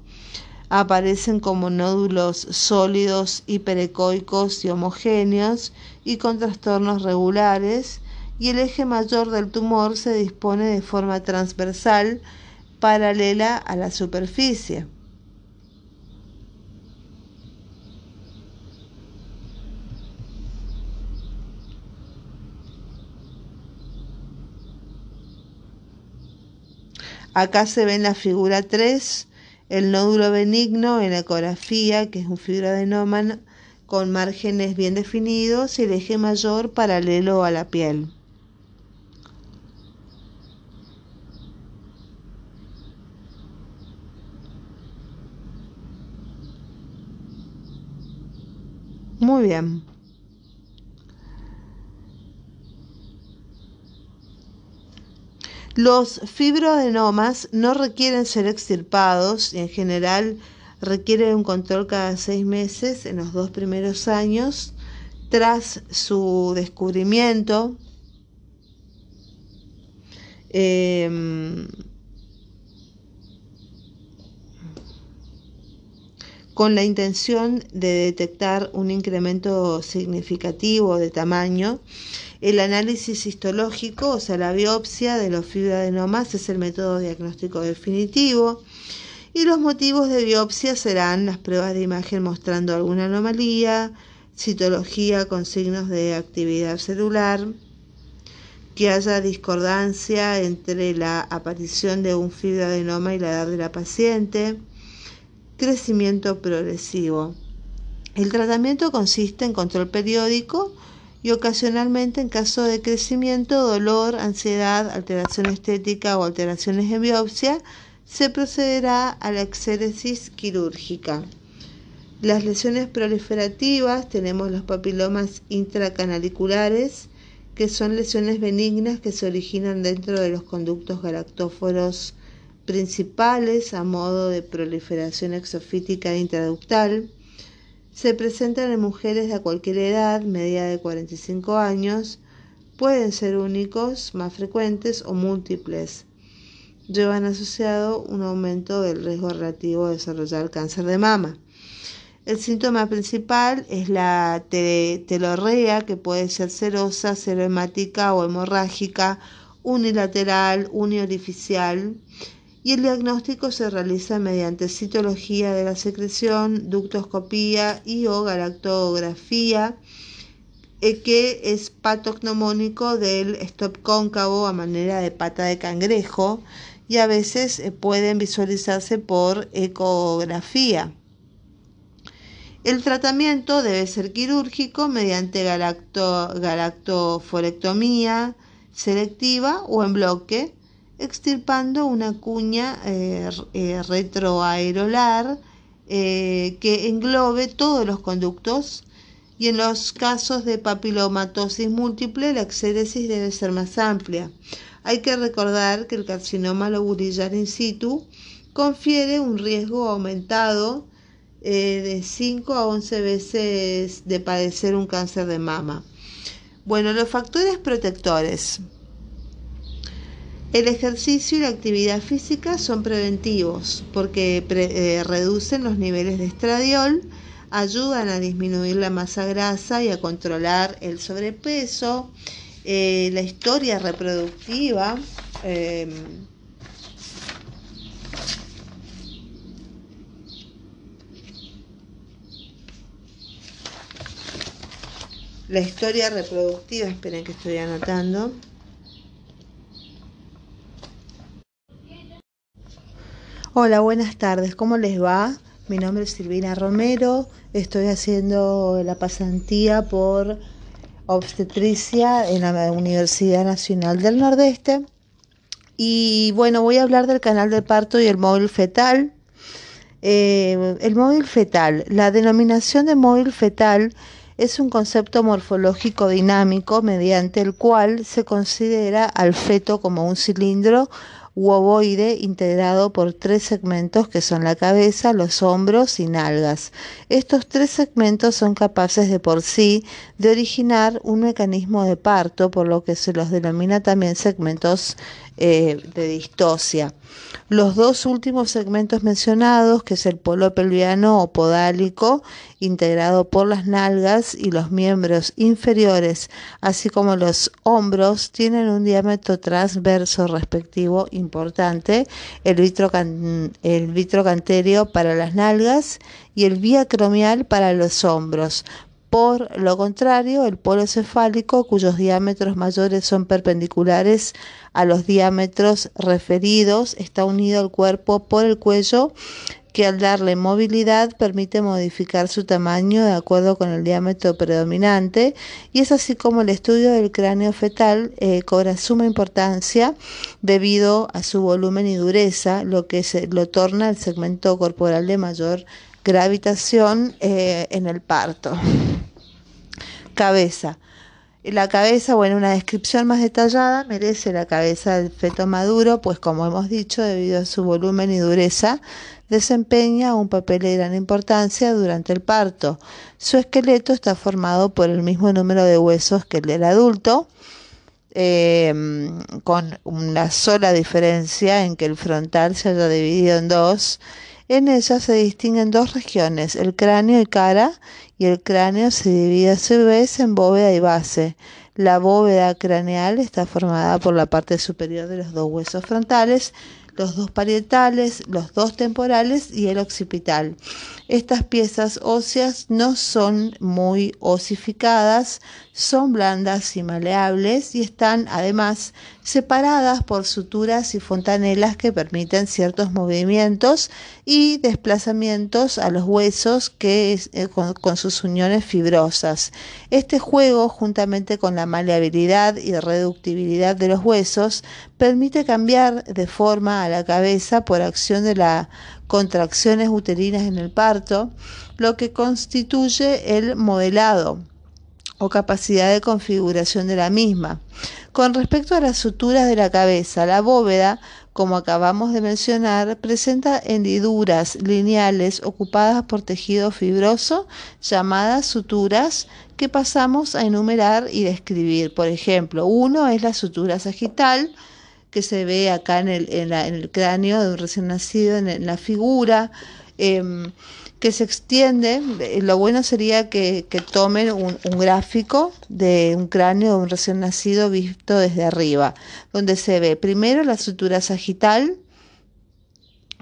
Aparecen como nódulos sólidos, hiperecoicos y homogéneos y con trastornos regulares y el eje mayor del tumor se dispone de forma transversal paralela a la superficie. Acá se ve en la figura 3 el nódulo benigno en la ecografía, que es un fibroadenoma con márgenes bien definidos y el eje mayor paralelo a la piel. Muy bien. Los fibroadenomas no requieren ser extirpados y en general requieren un control cada seis meses en los dos primeros años. Tras su descubrimiento, em, con la intención de detectar un incremento significativo de tamaño, el análisis histológico, o sea, la biopsia de los fibroadenomas es el método diagnóstico definitivo y los motivos de biopsia serán las pruebas de imagen mostrando alguna anomalía, citología con signos de actividad celular, que haya discordancia entre la aparición de un fibroadenoma y la edad de la paciente, crecimiento progresivo. El tratamiento consiste en control periódico y ocasionalmente en caso de crecimiento, dolor, ansiedad, alteración estética o alteraciones en biopsia, se procederá a la exéresis quirúrgica. Las lesiones proliferativas tenemos los papilomas intracanaliculares, que son lesiones benignas que se originan dentro de los conductos galactóforos principales a modo de proliferación exofítica intraductal. Se presentan en mujeres de cualquier edad, media de 45 años, pueden ser únicos, más frecuentes o múltiples llevan asociado un aumento del riesgo relativo de desarrollar cáncer de mama. El síntoma principal es la telorrea, que puede ser serosa, serohemática o hemorrágica, unilateral, uniorificial, y el diagnóstico se realiza mediante citología de la secreción, ductoscopía y o galactografía, eh, que es patognomónico del stop cóncavo a manera de pata de cangrejo y a veces eh, pueden visualizarse por ecografía. El tratamiento debe ser quirúrgico mediante galactoforectomía selectiva o en bloque, extirpando una cuña eh, eh, retroaerolar que englobe todos los conductos y en los casos de papilomatosis múltiple la exéresis debe ser más amplia. Hay que recordar que el carcinoma lobulillar in situ confiere un riesgo aumentado eh, de 5 a 11 veces de padecer un cáncer de mama. Bueno, los factores protectores. El ejercicio y la actividad física son preventivos porque eh, reducen los niveles de estradiol, ayudan a disminuir la masa grasa y a controlar el sobrepeso, eh, la historia reproductiva. Em, la historia reproductiva, esperen que estoy anotando. Hola, buenas tardes, ¿cómo les va? Mi nombre es Silvina Romero, estoy haciendo la pasantía por obstetricia en la Universidad Nacional del Nordeste. Y bueno, voy a hablar del canal de parto y el móvil fetal. Eh, el móvil fetal, la denominación de móvil fetal es un concepto morfológico dinámico mediante el cual se considera al feto como un cilindro u ovoide integrado por tres segmentos que son la cabeza, los hombros y nalgas. Estos tres segmentos son capaces de por sí de originar un mecanismo de parto, por lo que se los denomina también segmentos eh, de distosia. Los dos últimos segmentos mencionados, que es el polo pelviano o podálico, integrado por las nalgas y los miembros inferiores, así como los hombros, tienen un diámetro transverso respectivo importante, el, el vitrocanterio para las nalgas y el viacromial para los hombros. Por lo contrario, el polo cefálico, cuyos diámetros mayores son perpendiculares a los diámetros referidos, está unido al cuerpo por el cuello que al darle movilidad permite modificar su tamaño de acuerdo con el diámetro predominante y es así como el estudio del cráneo fetal eh, cobra suma importancia debido a su volumen y dureza, lo que se, lo torna el segmento corporal de mayor gravitación eh, en el parto. Cabeza. La cabeza, bueno, una descripción más detallada merece la cabeza del feto maduro, pues como hemos dicho, debido a su volumen y dureza, desempeña un papel de gran importancia durante el parto. Su esqueleto está formado por el mismo número de huesos que el del adulto, em, con una sola diferencia en que el frontal se haya dividido en dos. En ella se distinguen dos regiones, el cráneo y cara, y el cráneo se divide a su vez en bóveda y base. La bóveda craneal está formada por la parte superior de los dos huesos frontales los dos parietales, los dos temporales y el occipital. Estas piezas óseas no son muy osificadas, son blandas y maleables y están además separadas por suturas y fontanelas que permiten ciertos movimientos y desplazamientos a los huesos que eh, con, sus uniones fibrosas. Este juego, juntamente con la maleabilidad y reductibilidad de los huesos, permite cambiar de forma a la cabeza por acción de las contracciones uterinas en el parto, lo que constituye el modelado o capacidad de configuración de la misma. Con respecto a las suturas de la cabeza, la bóveda, como acabamos de mencionar, presenta hendiduras lineales ocupadas por tejido fibroso llamadas suturas que pasamos a enumerar y describir. Por ejemplo, uno es la sutura sagital, que se ve acá en el, en el cráneo de un recién nacido, en, la figura. Em, que se extiende, eh, lo bueno sería que, tomen un, gráfico de un cráneo de un recién nacido visto desde arriba, donde se ve primero la sutura sagital,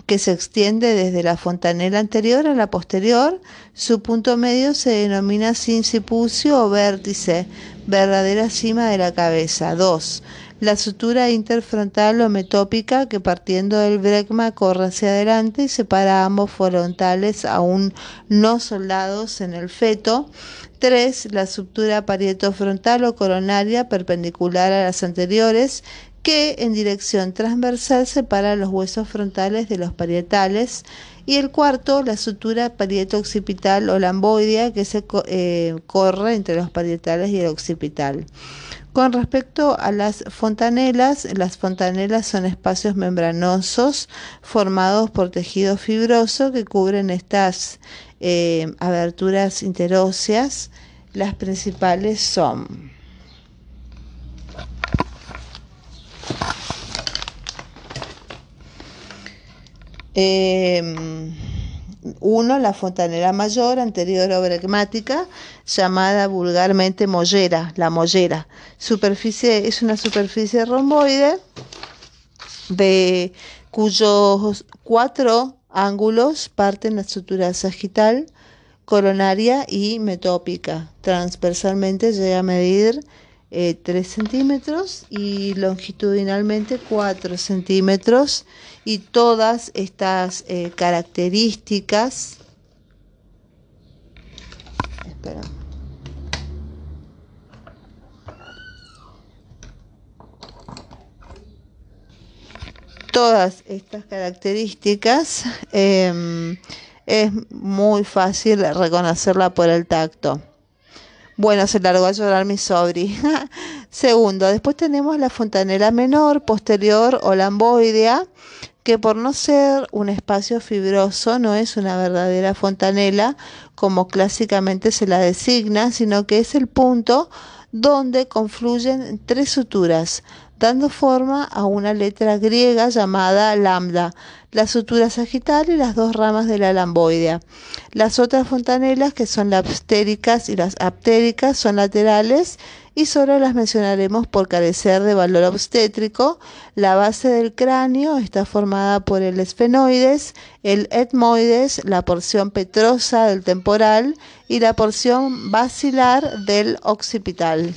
que se extiende desde la fontanela anterior a la posterior. Su punto medio se denomina sincipucio o vértice, verdadera cima de la cabeza. 2 la sutura interfrontal o metópica que partiendo del brecma corre hacia adelante y separa ambos frontales aún no soldados en el feto. 3. La sutura parietofrontal o coronaria perpendicular a las anteriores que en dirección transversal separa los huesos frontales de los parietales. Y el cuarto, la sutura parieto-occipital o lamboidea que se eh, corre entre los parietales y el occipital. Con respecto a las fontanelas, las fontanelas son espacios membranosos formados por tejido fibroso que cubren estas eh, aberturas interóseas. Las principales son eh, uno, la fontanera mayor, anterior bregmática, llamada vulgarmente mollera, la mollera. Superficie, es una superficie romboide de cuyos cuatro ángulos parten la sutura sagital, coronaria y metópica. Transversalmente llega a medir 3 eh, centímetros y longitudinalmente 4 centímetros. Y todas estas eh, características todas estas características em, es muy fácil reconocerla por el tacto bueno, se largó a llorar mi sobri. Segundo, después tenemos la fontanela menor, posterior o lamboidea, que por no ser un espacio fibroso no es una verdadera fontanela como clásicamente se la designa, sino que es el punto donde confluyen tres suturas, dando forma a una letra griega llamada lambda, la sutura sagital y las dos ramas de la lamboidea. Las otras fontanelas, que son las abstéricas y las aptéricas, son laterales y solo las mencionaremos por carecer de valor obstétrico. La base del cráneo está formada por el esfenoides, el etmoides, la porción petrosa del temporal y la porción basilar del occipital.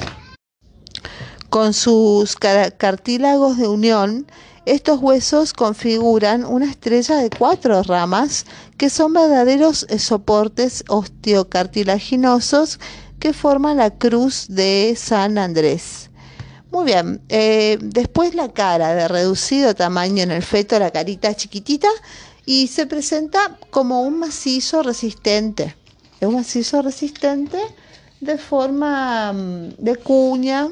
Con sus cartílagos de unión, estos huesos configuran una estrella de cuatro ramas que son verdaderos soportes osteocartilaginosos que forman la cruz de San Andrés. Muy bien, eh, después la cara de reducido tamaño en el feto, la carita chiquitita, y se presenta como un macizo resistente. Es un macizo resistente de forma mm, de cuña,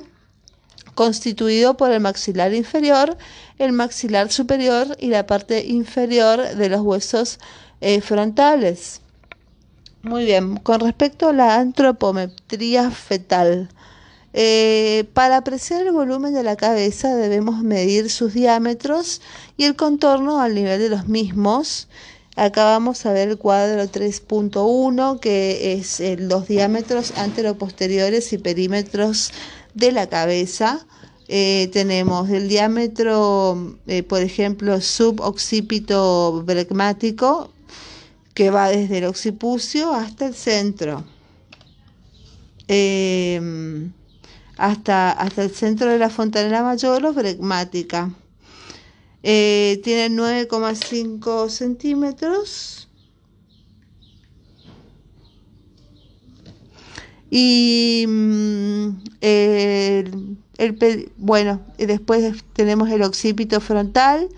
constituido por el maxilar inferior, el maxilar superior y la parte inferior de los huesos eh, frontales. Muy bien, con respecto a la antropometría fetal, eh, para apreciar el volumen de la cabeza debemos medir sus diámetros y el contorno al nivel de los mismos. Acá vamos a ver el cuadro 3.1 que es eh, los diámetros anteroposteriores y perímetros de la cabeza. Eh, tenemos el diámetro, por ejemplo, suboccipito bregmático, que va desde el occipucio hasta el centro hasta, hasta el centro de la fontanela mayor o bregmática. Eh, tiene 9,5 centímetros. Y mm, el, bueno, después tenemos el occipito frontal,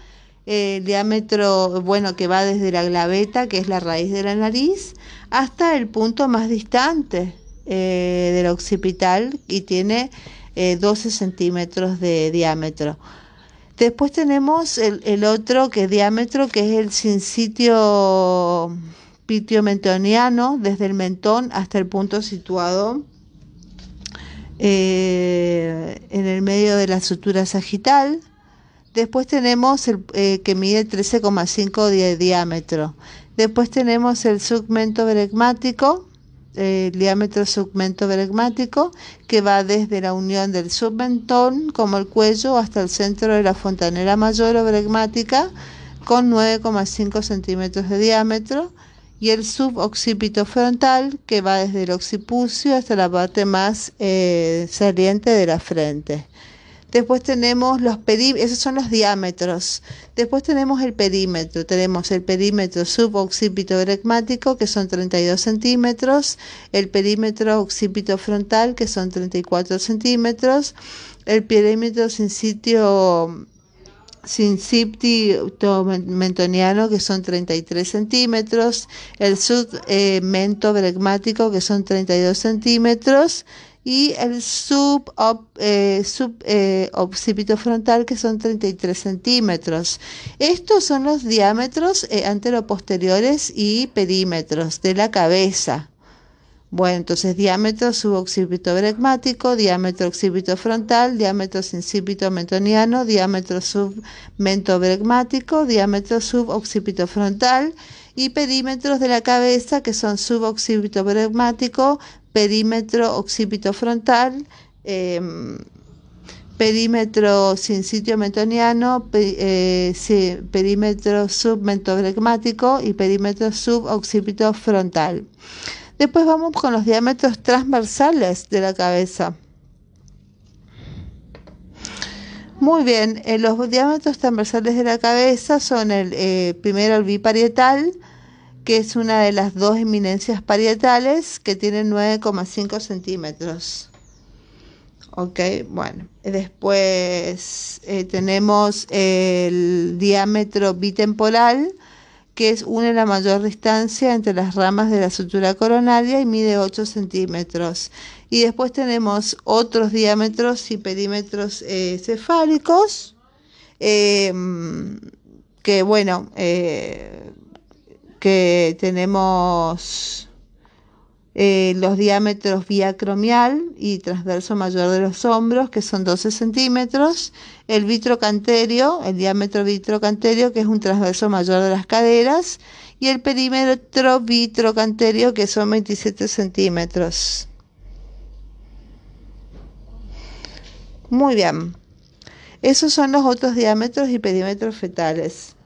el diámetro, bueno, que va desde la glaveta, que es la raíz de la nariz, hasta el punto más distante, eh, del occipital y tiene 12 eh, centímetros de diámetro. Después tenemos el, otro que es diámetro, que es el sincitio pitiomentoniano, desde el mentón hasta el punto situado eh, en el medio de la sutura sagital. Después tenemos el que mide 13,5 de diámetro. Después tenemos el segmento bregmático, el diámetro submento bregmático que va desde la unión del submentón como el cuello hasta el centro de la fontanera mayor o bregmática con 9,5 centímetros de diámetro y el suboccipito frontal que va desde el occipucio hasta la parte más eh, saliente de la frente. Después tenemos los perímetros, esos son los diámetros. Después tenemos el perímetro. Tenemos el perímetro suboccipito bregmático, que son 32 centímetros, el perímetro occipito frontal, que son 34 centímetros, el perímetro sin sitio mentoniano que son 33 centímetros, el submento bregmático que son 32 centímetros y el sub, occipito frontal que son 33 centímetros. Estos son los diámetros anteroposteriores y perímetros de la cabeza. Bueno, entonces diámetro suboccipito bregmático, diámetro occipito frontal, diámetro sincipito mentoniano, diámetro submento bregmático, diámetro suboccipito frontal y perímetros de la cabeza que son suboccipito bregmático, perímetro occipito frontal, em, perímetro sin sitio metoniano, eh, perímetro submentobregmático y perímetro suboccipito frontal. Después vamos con los diámetros transversales de la cabeza. Muy bien, eh, los diámetros transversales de la cabeza son el eh, primero el biparietal, que es una de las dos eminencias parietales que tiene 9,5 centímetros. Ok, bueno, después eh, tenemos el diámetro bitemporal, que es una de la mayor distancia entre las ramas de la sutura coronaria y mide 8 centímetros. Y después tenemos otros diámetros y perímetros eh, cefálicos, eh, que bueno, que tenemos eh, los diámetros viacromial y transverso mayor de los hombros, que son 12 centímetros, el vitrocanterio, el diámetro vitrocanterio, que es un transverso mayor de las caderas, y el perímetro vitrocanterio, que son 27 centímetros. Muy bien. Esos son los otros diámetros y perímetros fetales.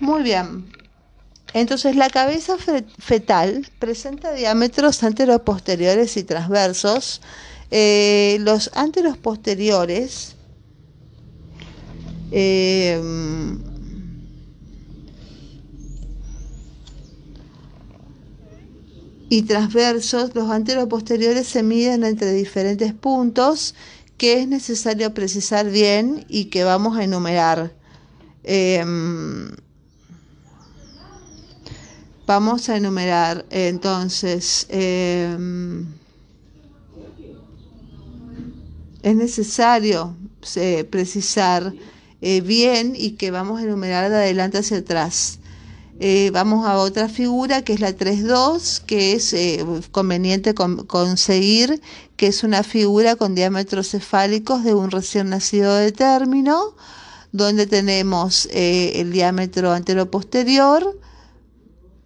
Muy bien. Entonces la cabeza fetal presenta diámetros anteroposteriores y transversos. Eh, los anteros posteriores eh, y transversos, los anteroposteriores se miden entre diferentes puntos que es necesario precisar bien y que vamos a enumerar. Eh, Vamos a enumerar entonces. Em, es necesario eh, precisar eh, bien y que vamos a enumerar de adelante hacia atrás. Eh, vamos a otra figura que es la 3.2, que es conveniente conseguir que es una figura con diámetros cefálicos de un recién nacido de término, donde tenemos el diámetro anteroposterior,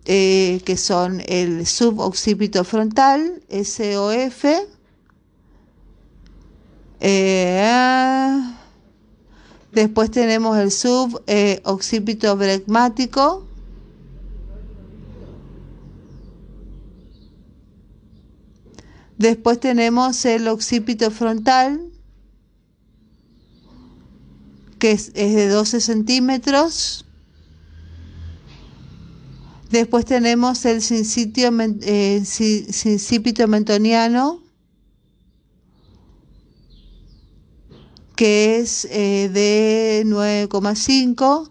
que son el suboccipito frontal, SOF, eh, después tenemos el suboccipito eh, bregmático. Después tenemos el occipito frontal, que es, de 12 centímetros. Después tenemos el eh, sincipito mentoniano, que es eh, de 9,5.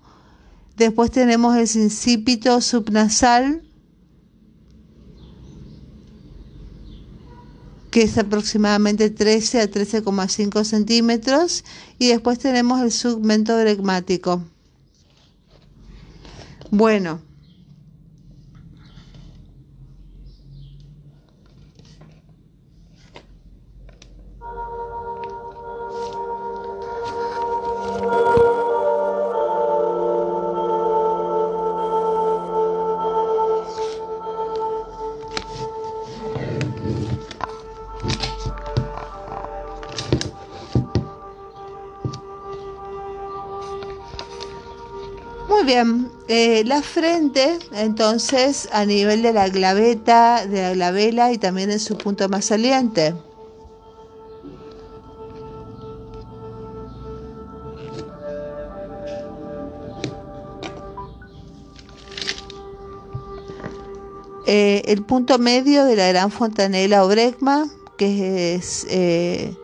Después tenemos el sincípito subnasal, que es aproximadamente 13 a 13,5 centímetros. Y después tenemos el segmento bregmático. Bueno. Bien, eh, la frente, entonces, a nivel de la glaveta, de la glabela y también en su punto más saliente. Eh, el punto medio de la gran fontanela o bregma, que es eh,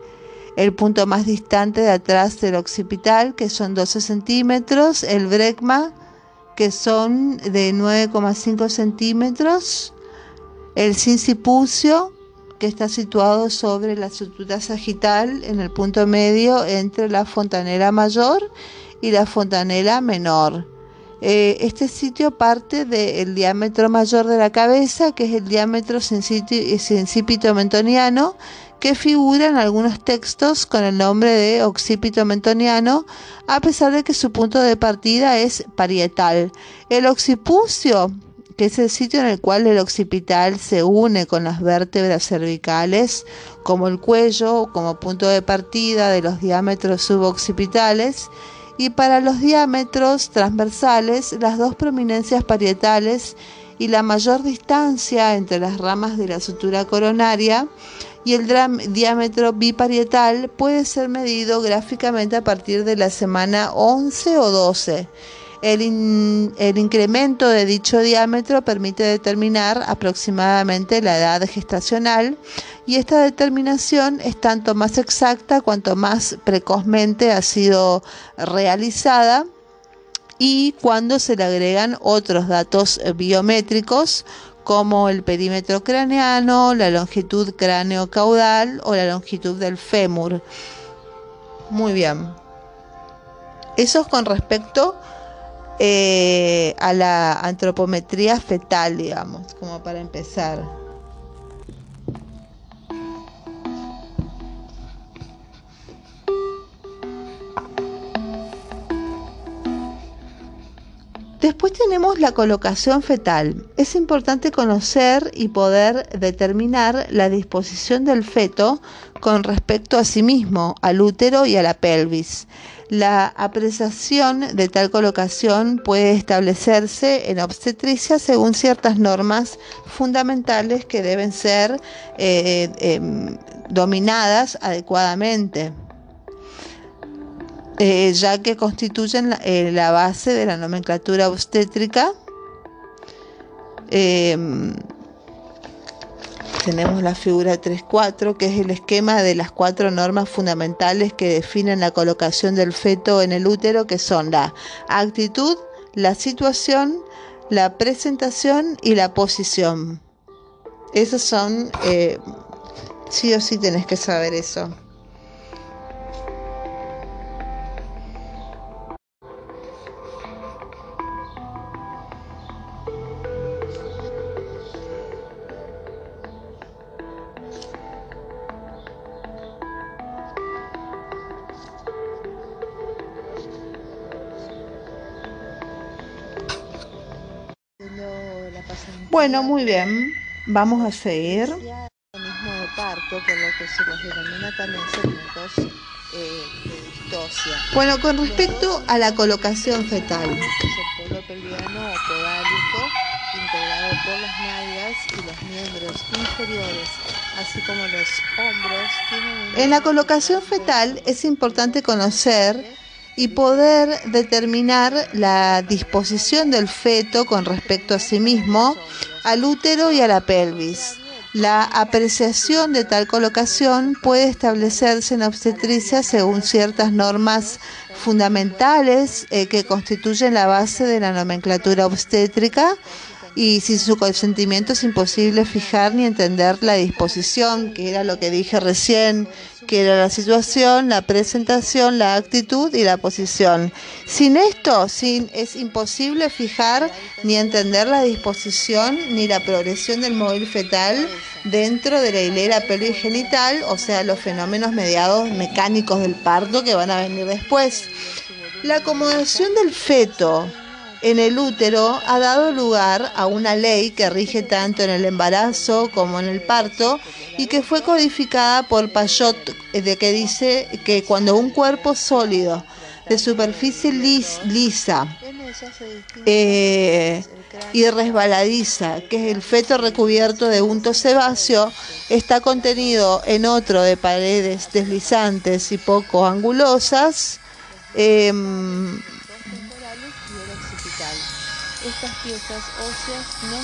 el punto más distante de atrás del occipital, que son 12 centímetros, el bregma, que son de 9,5 centímetros, el sincipucio, que está situado sobre la estructura sagital en el punto medio entre la fontanela mayor y la fontanela menor. Eh, este sitio parte del diámetro mayor de la cabeza, que es el diámetro sincipito mentoniano, que figura en algunos textos con el nombre de occipito mentoniano, a pesar de que su punto de partida es parietal. El occipucio, que es el sitio en el cual el occipital se une con las vértebras cervicales, como el cuello, como punto de partida de los diámetros suboccipitales, y para los diámetros transversales, las dos prominencias parietales y la mayor distancia entre las ramas de la sutura coronaria y el diámetro biparietal puede ser medido gráficamente a partir de la semana 11 o 12. El, incremento de dicho diámetro permite determinar aproximadamente la edad gestacional y esta determinación es tanto más exacta cuanto más precozmente ha sido realizada y cuando se le agregan otros datos biométricos como el perímetro craneano, la longitud cráneo-caudal o la longitud del fémur. Muy bien. Eso es con respecto eh, a la antropometría fetal, digamos, como para empezar. Después tenemos la colocación fetal. Es importante conocer y poder determinar la disposición del feto con respecto a sí mismo, al útero y a la pelvis. La apreciación de tal colocación puede establecerse en obstetricia según ciertas normas fundamentales que deben ser eh, em, dominadas adecuadamente. Eh, ya que constituyen eh, la, base de la nomenclatura obstétrica. Em, tenemos la figura 3.4, que es el esquema de las cuatro normas fundamentales que definen la colocación del feto en el útero, que son la actitud, la situación, la presentación y la posición. Esos son, eh, sí o sí tenés que saber eso. Bueno, muy bien. Vamos a seguir. Bueno, con respecto a la colocación fetal. En la colocación fetal es importante conocer y poder determinar la disposición del feto con respecto a sí mismo, al útero y a la pelvis. La apreciación de tal colocación puede establecerse en obstetricia según ciertas normas fundamentales eh, que constituyen la base de la nomenclatura obstétrica y sin su consentimiento es imposible fijar ni entender la disposición, que era lo que dije recién, que era la situación, la presentación, la actitud y la posición. Sin esto, sin, es imposible fijar ni entender la disposición ni la progresión del móvil fetal dentro de la hilera pelvigenital, o sea, los fenómenos mediados mecánicos del parto que van a venir después. La acomodación del feto en el útero ha dado lugar a una ley que rige tanto en el embarazo como en el parto y que fue codificada por Payot, eh, de que dice que cuando un cuerpo sólido de superficie lis- lisa eh, y resbaladiza, que es el feto recubierto de unto sebáceo, está contenido en otro de paredes deslizantes y poco angulosas. em, Estas piezas óseas no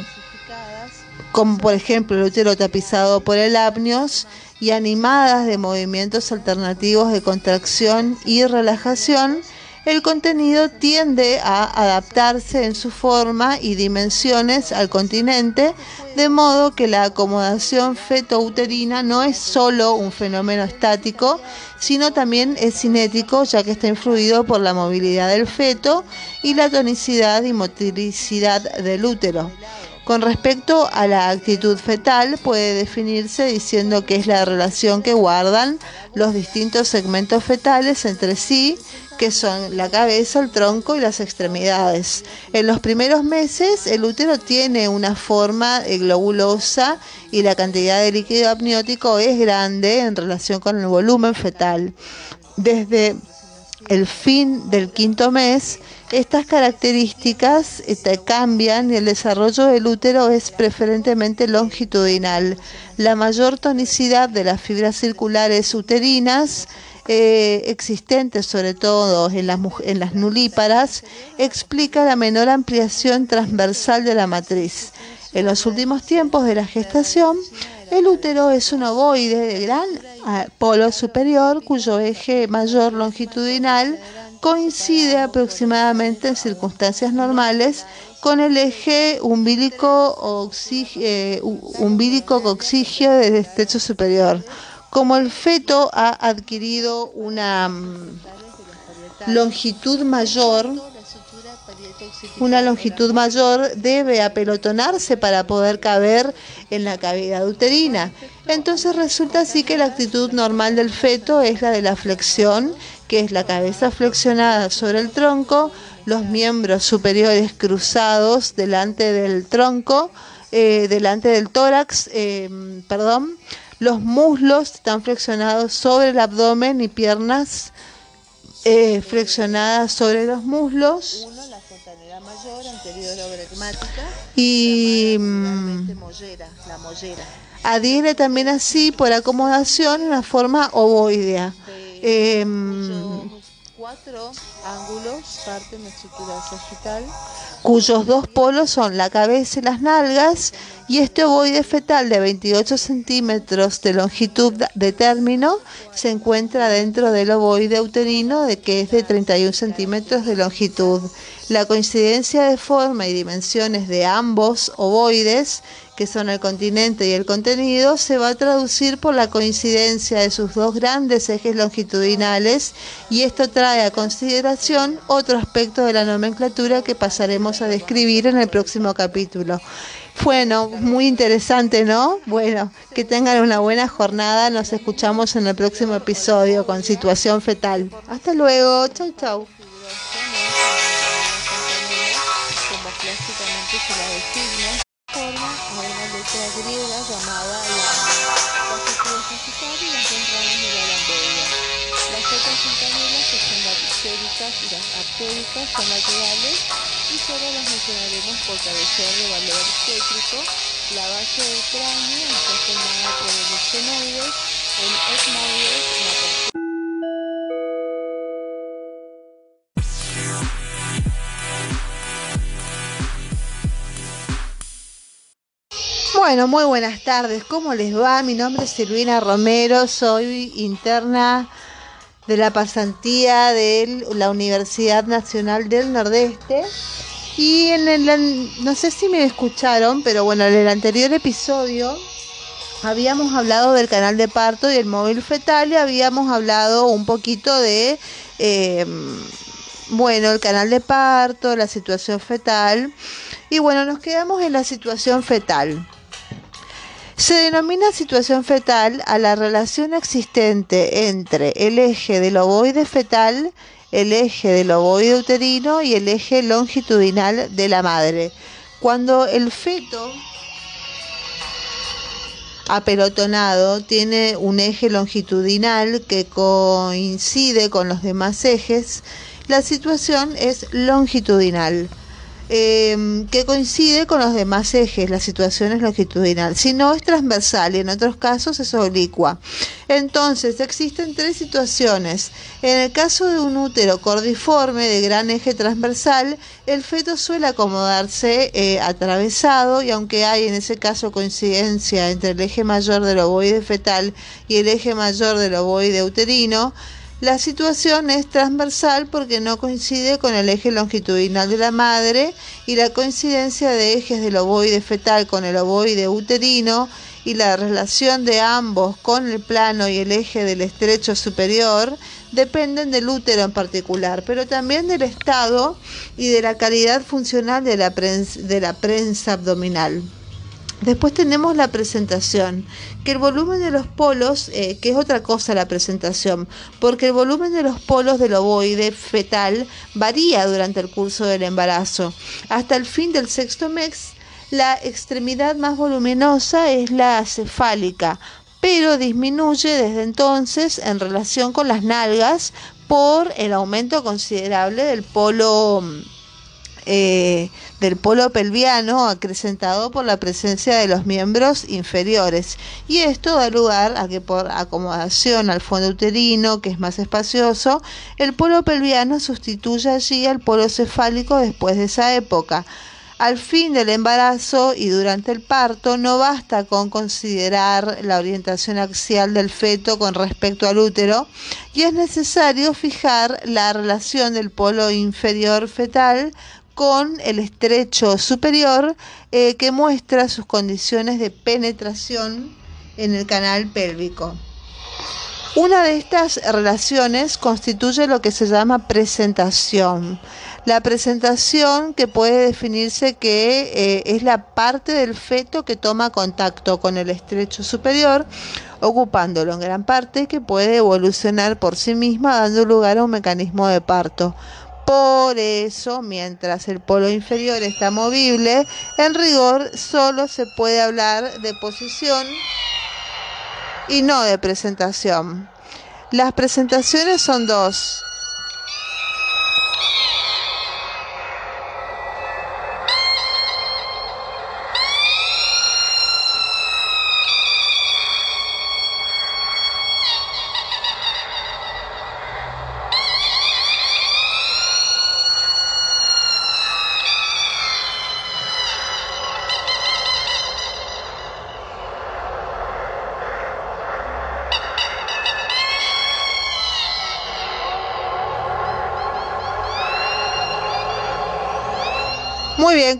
osificadas como por ejemplo el útero tapizado por el apnios y animadas de movimientos alternativos de contracción y relajación, el contenido tiende a adaptarse en su forma y dimensiones al continente, de modo que la acomodación fetouterina no es solo un fenómeno estático, sino también es cinético, ya que está influido por la movilidad del feto y la tonicidad y motricidad del útero. Con respecto a la actitud fetal, puede definirse diciendo que es la relación que guardan los distintos segmentos fetales entre sí, que son la cabeza, el tronco y las extremidades. En los primeros meses, el útero tiene una forma eh, globulosa y la cantidad de líquido amniótico es grande en relación con el volumen fetal. Desde el fin del quinto mes, estas características este, cambian y el desarrollo del útero es preferentemente longitudinal. La mayor tonicidad de las fibras circulares uterinas eh, existentes sobre todo en las, en las nulíparas explica la menor ampliación transversal de la matriz. En los últimos tiempos de la gestación, el útero es un ovoide de gran polo superior cuyo eje mayor longitudinal coincide aproximadamente en circunstancias normales con el eje umbilico eh, umbilico-coxigio del techo superior. Como el feto ha adquirido una mm, longitud mayor, una longitud mayor debe apelotonarse para poder caber en la cavidad uterina. Entonces resulta así que la actitud normal del feto es la de la flexión, que es la cabeza flexionada sobre el tronco, los miembros superiores cruzados delante del tronco, eh, delante del tórax, eh, perdón, los muslos están flexionados sobre el abdomen y piernas eh, flexionadas sobre los muslos. Uno, la fontanera mayor, anterior-obregmática, Y mm, mollera, la mollera. adhiere también así por acomodación una forma ovoidea. de Em, cuyos cuatro ángulos parten la estructura sagital, cuyos dos polos son la cabeza y las nalgas, y este ovoide fetal de 28 centímetros de longitud de término se encuentra dentro del ovoide uterino, de que es de 31 centímetros de longitud. La coincidencia de forma y dimensiones de ambos ovoides que son el continente y el contenido, se va a traducir por la coincidencia de sus dos grandes ejes longitudinales y esto trae a consideración otro aspecto de la nomenclatura que pasaremos a describir en el próximo capítulo. Bueno, muy interesante, ¿no? Bueno, que tengan una buena jornada. Nos escuchamos en el próximo episodio con situación fetal. Hasta luego. Chau, chau. Griega llamada lambda. Las estrellas sagital y ramas de la lamboida. Las otras centanelas, que son las pséricas y las artéricas, son naturales y solo las mencionaremos por carecer de valor tétrico. La base del cráneo está formada por el esfenoides, el etmoides, la Bueno, muy buenas tardes. ¿Cómo les va? Mi nombre es Silvina Romero, soy interna de la pasantía de la Universidad Nacional del Nordeste. Y en el, no sé si me escucharon, pero bueno, en el anterior episodio habíamos hablado del canal de parto y el móvil fetal y habíamos hablado un poquito de, em, bueno, el canal de parto, la situación fetal. Y bueno, nos quedamos en la situación fetal. Se denomina situación fetal a la relación existente entre el eje del ovoide fetal, el eje del ovoide uterino y el eje longitudinal de la madre. Cuando el feto apelotonado tiene un eje longitudinal que coincide con los demás ejes, la situación es longitudinal. Em, que coincide con los demás ejes, la situación es longitudinal. Si no es transversal y en otros casos es oblicua. Entonces, existen tres situaciones. En el caso de un útero cordiforme de gran eje transversal, el feto suele acomodarse eh, atravesado y aunque hay en ese caso coincidencia entre el eje mayor del ovoide fetal y el eje mayor del ovoide uterino, la situación es transversal porque no coincide con el eje longitudinal de la madre y la coincidencia de ejes del ovoide fetal con el ovoide uterino y la relación de ambos con el plano y el eje del estrecho superior dependen del útero en particular, pero también del estado y de la calidad funcional de la prensa, de la prensa abdominal. Después tenemos la presentación, que el volumen de los polos, eh, que es otra cosa la presentación, porque el volumen de los polos del ovoide fetal varía durante el curso del embarazo. Hasta el fin del sexto mes, la extremidad más voluminosa es la cefálica, pero disminuye desde entonces en relación con las nalgas por el aumento considerable del polo eh, del polo pelviano acrecentado por la presencia de los miembros inferiores. Y esto da lugar a que por acomodación al fondo uterino que es más espacioso el polo pelviano sustituya allí al polo cefálico después de esa época. Al fin del embarazo y durante el parto no basta con considerar la orientación axial del feto con respecto al útero y es necesario fijar la relación del polo inferior fetal con el estrecho superior eh, que muestra sus condiciones de penetración en el canal pélvico. Una de estas relaciones constituye lo que se llama presentación. La presentación que puede definirse que eh, es la parte del feto que toma contacto con el estrecho superior, ocupándolo en gran parte que puede evolucionar por sí misma dando lugar a un mecanismo de parto. Por eso, mientras el polo inferior está movible, en rigor solo se puede hablar de posición y no de presentación. Las presentaciones son dos.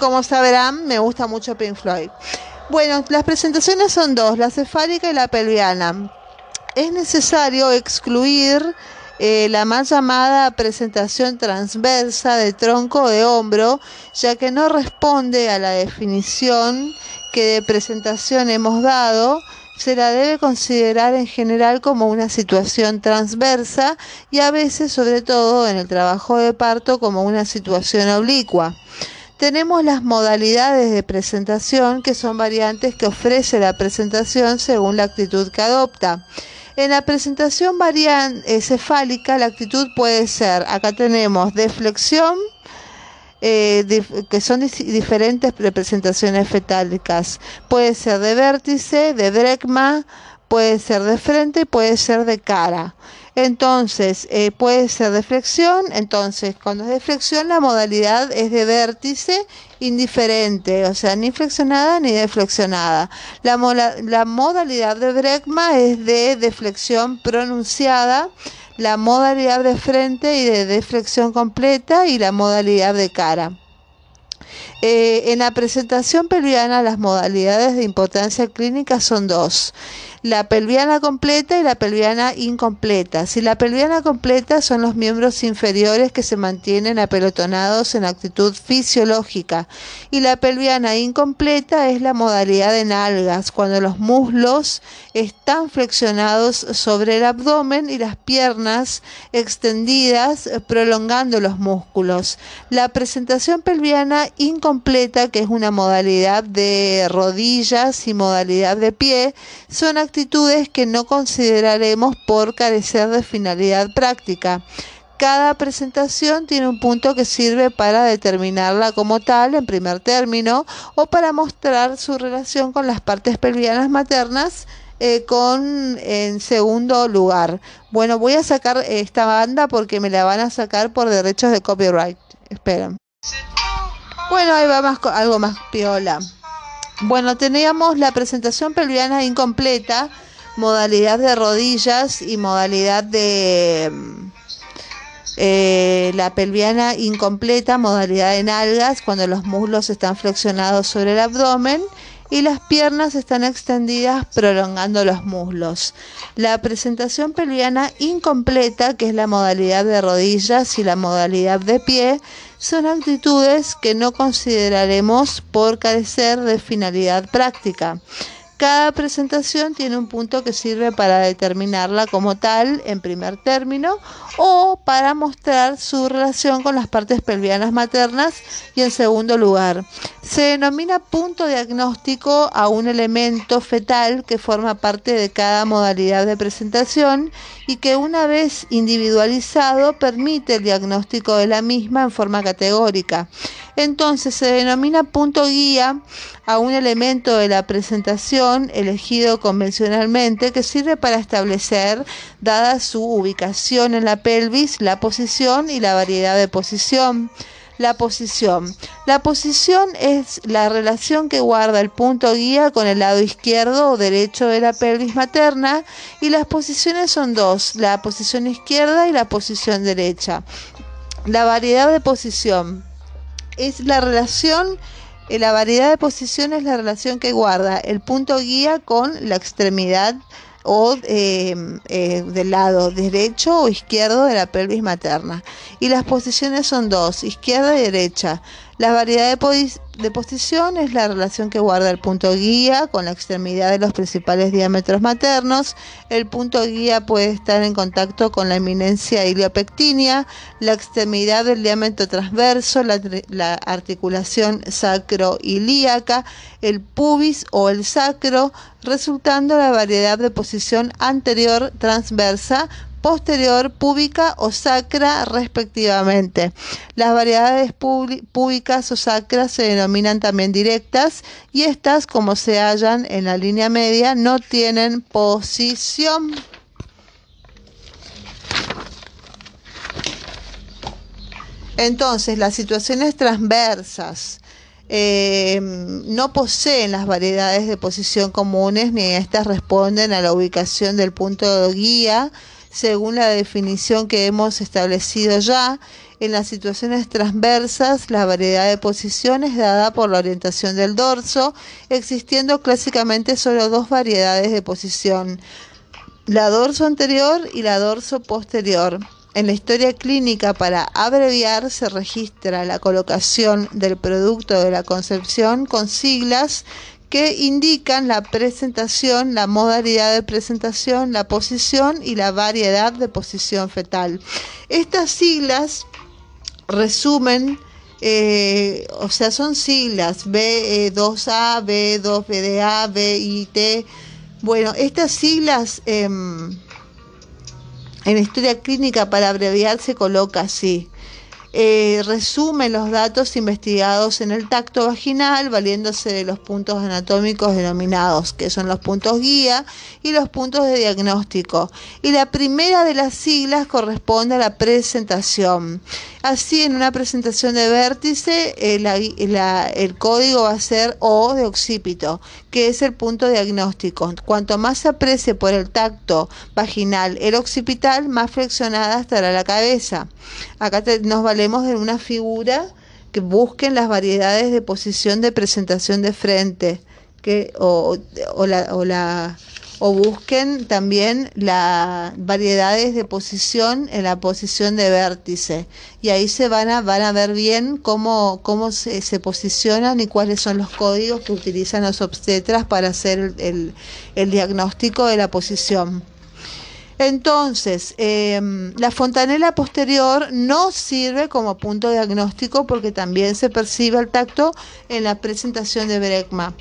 Como sabrán, me gusta mucho Pink Floyd. Bueno, las presentaciones son dos, la cefálica y la pelviana. Es necesario excluir eh, la más llamada presentación transversa de tronco de hombro, ya que no responde a la definición que de presentación hemos dado, se la debe considerar en general como una situación transversa y a veces, sobre todo en el trabajo de parto, como una situación oblicua. Tenemos las modalidades de presentación, que son variantes que ofrece la presentación según la actitud que adopta. En la presentación varian, eh, cefálica, la actitud puede ser, acá tenemos deflexión, eh, que son diferentes representaciones fetálicas. Puede ser de vértice, de dregma, puede ser de frente y puede ser de cara. Entonces, eh, puede ser de flexión. Entonces, cuando es de flexión, la modalidad es de vértice indiferente, o sea, ni flexionada ni deflexionada. La, la modalidad de bregma es de deflexión pronunciada la modalidad de frente y de deflexión completa y la modalidad de cara. Eh, en la presentación pelviana las modalidades de importancia clínica son dos la pelviana completa y la pelviana incompleta. Si la pelviana completa son los miembros inferiores que se mantienen apelotonados en actitud fisiológica y la pelviana incompleta es la modalidad de nalgas, cuando los muslos están flexionados sobre el abdomen y las piernas extendidas prolongando los músculos. La presentación pelviana incompleta, que es una modalidad de rodillas y modalidad de pie, son actitudes que no consideraremos por carecer de finalidad práctica. Cada presentación tiene un punto que sirve para determinarla como tal en primer término o para mostrar su relación con las partes pelvianas maternas eh, con en segundo lugar. Bueno, voy a sacar esta banda porque me la van a sacar por derechos de copyright. Esperen. Bueno, ahí va más, algo más piola. Bueno, teníamos la presentación pelviana incompleta, modalidad de rodillas y modalidad de eh, la pelviana incompleta, modalidad de nalgas, cuando los muslos están flexionados sobre el abdomen y las piernas están extendidas prolongando los muslos. La presentación pelviana incompleta, que es la modalidad de rodillas y la modalidad de pie, son actitudes que no consideraremos por carecer de finalidad práctica. Cada presentación tiene un punto que sirve para determinarla como tal en primer término o para mostrar su relación con las partes pelvianas maternas y en segundo lugar. Se denomina punto diagnóstico a un elemento fetal que forma parte de cada modalidad de presentación y que una vez individualizado permite el diagnóstico de la misma en forma categórica. Entonces se denomina punto guía a un elemento de la presentación elegido convencionalmente que sirve para establecer, dada su ubicación en la pelvis, la posición y la variedad de posición. La posición. La posición es la relación que guarda el punto guía con el lado izquierdo o derecho de la pelvis materna y las posiciones son dos, la posición izquierda y la posición derecha. La variedad de posición es la relación, eh, la variedad de posiciones es la relación que guarda el punto guía con la extremidad o eh, eh, del lado derecho o izquierdo de la pelvis materna. Y las posiciones son dos, izquierda y derecha. La variedad de, posición es la relación que guarda el punto guía con la extremidad de los principales diámetros maternos. El punto guía puede estar en contacto con la eminencia iliopectinia, la extremidad del diámetro transverso, la, la articulación sacroilíaca, el pubis o el sacro, resultando la variedad de posición anterior transversa posterior, púbica o sacra respectivamente. Las variedades púbicas o sacras se denominan también directas y estas, como se hallan en la línea media, no tienen posición. Entonces, las situaciones transversas eh, no poseen las variedades de posición comunes ni estas responden a la ubicación del punto de guía según la definición que hemos establecido ya, En las situaciones transversas, la variedad de posición es dada por la orientación del dorso, existiendo clásicamente solo dos variedades de posición, la dorso anterior y la dorso posterior. En la historia clínica, para abreviar, se registra la colocación del producto de la concepción con siglas que indican la presentación, la modalidad de presentación, la posición y la variedad de posición fetal. Estas siglas resumen, eh, o sea, son siglas B2A, B2BDA, BIT. Bueno, estas siglas em, en historia clínica para abreviar se coloca así eh, resume los datos investigados en el tacto vaginal valiéndose de los puntos anatómicos denominados, que son los puntos guía y los puntos de diagnóstico. Y la primera de las siglas corresponde a la presentación. Así, en una presentación de vértice, eh, el código va a ser O de occipito, que es el punto diagnóstico. Cuanto más se aprecie por el tacto vaginal el occipital, más flexionada estará la cabeza. Acá nos valemos de una figura que busquen las variedades de posición de presentación de frente que, o, la, busquen también las variedades de posición en la posición de vértice y ahí se van a, van a ver bien cómo, cómo se, posicionan y cuáles son los códigos que utilizan los obstetras para hacer el diagnóstico de la posición. Entonces, em, la fontanela posterior no sirve como punto diagnóstico porque también se percibe el tacto en la presentación de brecma.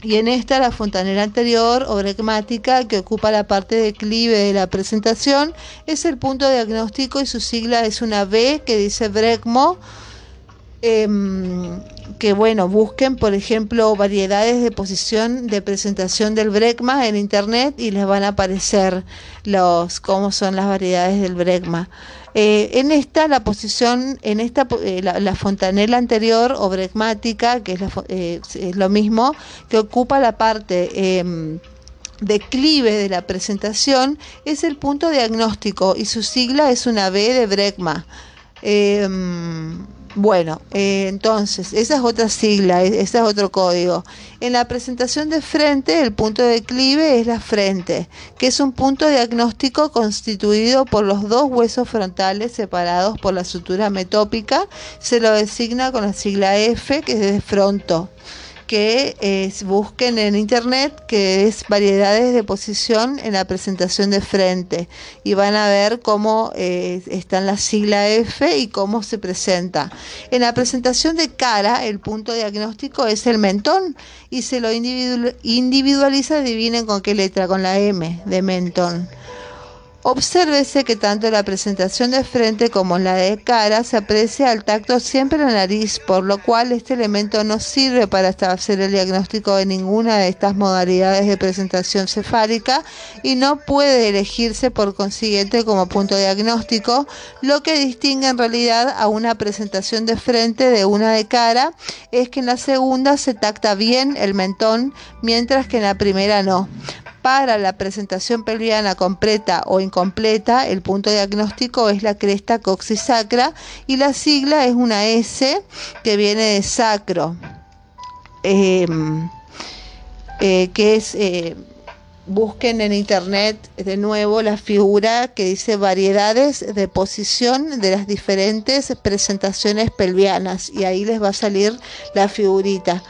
Y en esta, la fontanela anterior o brecmática, que ocupa la parte de clive de la presentación, es el punto diagnóstico y su sigla es una B que dice brecmo. Em, que bueno, busquen por ejemplo variedades de posición de presentación del brecma en internet y les van a aparecer los cómo son las variedades del brecma. Eh, en esta la posición, en esta eh, la, fontanela anterior o brecmática, que es, eh, es, lo mismo, que ocupa la parte em, declive de la presentación, es el punto diagnóstico y su sigla es una B de brecma. Bueno, eh, entonces, esa es otra sigla, e-, ese es otro código. En la presentación de frente, el punto de declive es la frente, que es un punto diagnóstico constituido por los dos huesos frontales separados por la sutura metópica. Se lo designa con la sigla F, que es de fronto que busquen en internet que es variedades de posición en la presentación de frente y van a ver cómo eh, está en la sigla F y cómo se presenta. En la presentación de cara el punto diagnóstico es el mentón y se lo individualiza, adivinen con qué letra, con la M de mentón. Obsérvese que tanto la presentación de frente como la de cara se aprecia al tacto siempre en la nariz, por lo cual este elemento no sirve para hacer el diagnóstico de ninguna de estas modalidades de presentación cefálica y no puede elegirse por consiguiente como punto diagnóstico, lo que distingue en realidad a una presentación de frente de una de cara es que en la segunda se tacta bien el mentón, mientras que en la primera no. Para la presentación pelviana completa o incompleta, el punto diagnóstico es la cresta coxisacra y la sigla es una S que viene de sacro, em, eh, que es... Eh, busquen en internet de nuevo la figura que dice variedades de posición de las diferentes presentaciones pelvianas y ahí les va a salir la figurita.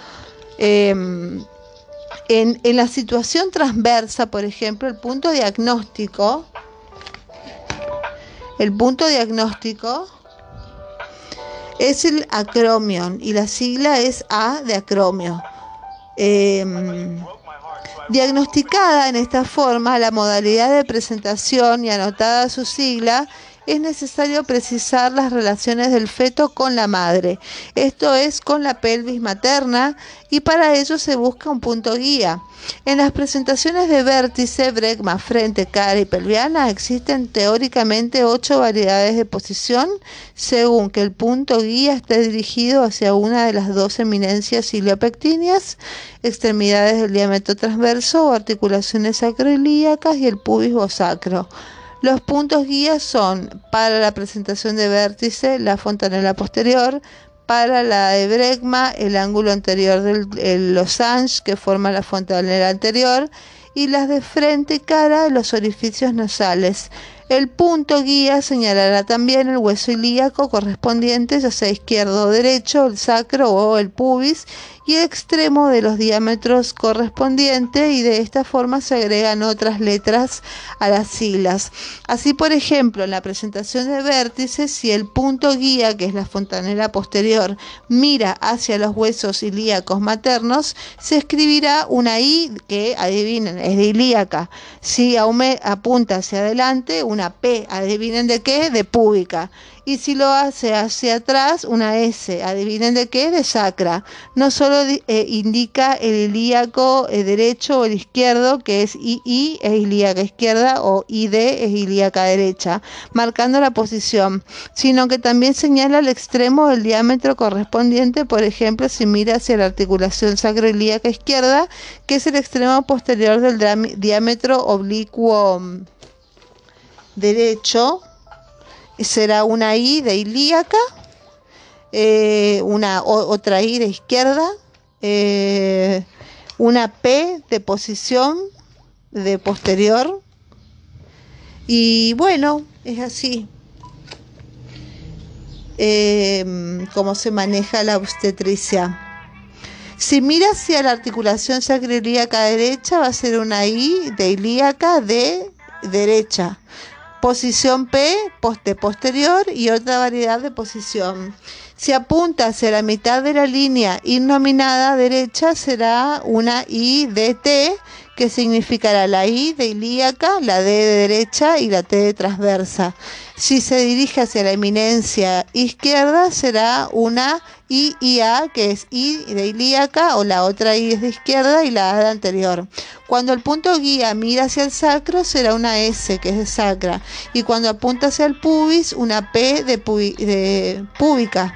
Em, en, la situación transversa, por ejemplo, el punto diagnóstico, el punto diagnóstico es el acromion y la sigla es A de acromio. Em, diagnosticada en esta forma, la modalidad de presentación y anotada su sigla es necesario precisar las relaciones del feto con la madre, esto es con la pelvis materna, y para ello se busca un punto guía. En las presentaciones de vértice, bregma, frente, cara y pelviana existen teóricamente ocho variedades de posición según que el punto guía esté dirigido hacia una de las dos eminencias iliopectíneas, extremidades del diámetro transverso o articulaciones sacroilíacas y el pubis o sacro. Los puntos guías son para la presentación de vértice, la fontanela posterior, para la de Bregma, el ángulo anterior del losange que forma la fontanela anterior, y las de frente y cara, los orificios nasales. El punto guía señalará también el hueso ilíaco correspondiente, ya sea izquierdo o derecho, el sacro o el pubis, y el extremo de los diámetros correspondientes y de esta forma se agregan otras letras a las siglas. Así, por ejemplo, en la presentación de vértices, si el punto guía, que es la fontanela posterior, mira hacia los huesos ilíacos maternos, se escribirá una I que, adivinen, es de ilíaca. Si apunta hacia adelante, una P, adivinen de qué, de púbica y si lo hace hacia atrás, una S. Adivinen de qué, de sacra. No solo eh, indica el ilíaco eh, derecho o el izquierdo, que es II es ilíaca izquierda o ID es ilíaca derecha, marcando la posición, sino que también señala el extremo del diámetro correspondiente, por ejemplo, si mira hacia la articulación sacroilíaca izquierda, que es el extremo posterior del diámetro oblicuo mm, derecho será una I de ilíaca, eh, una otra I de izquierda, eh, una P de posición de posterior. Y bueno, es así. Eh, como se maneja la obstetricia. Si mira hacia la articulación sacroilíaca derecha, va a ser una I de ilíaca de derecha posición P, poste posterior y otra variedad de posición. Si apunta hacia la mitad de la línea innominada derecha será una I de T, que significará la I de ilíaca, la D de derecha y la T de transversa. Si se dirige hacia la eminencia izquierda será una I y A, que es I de ilíaca, o la otra I es de izquierda y la A de anterior. Cuando el punto guía mira hacia el sacro será una S, que es de sacra. Y cuando apunta hacia el pubis, una P de, de púbica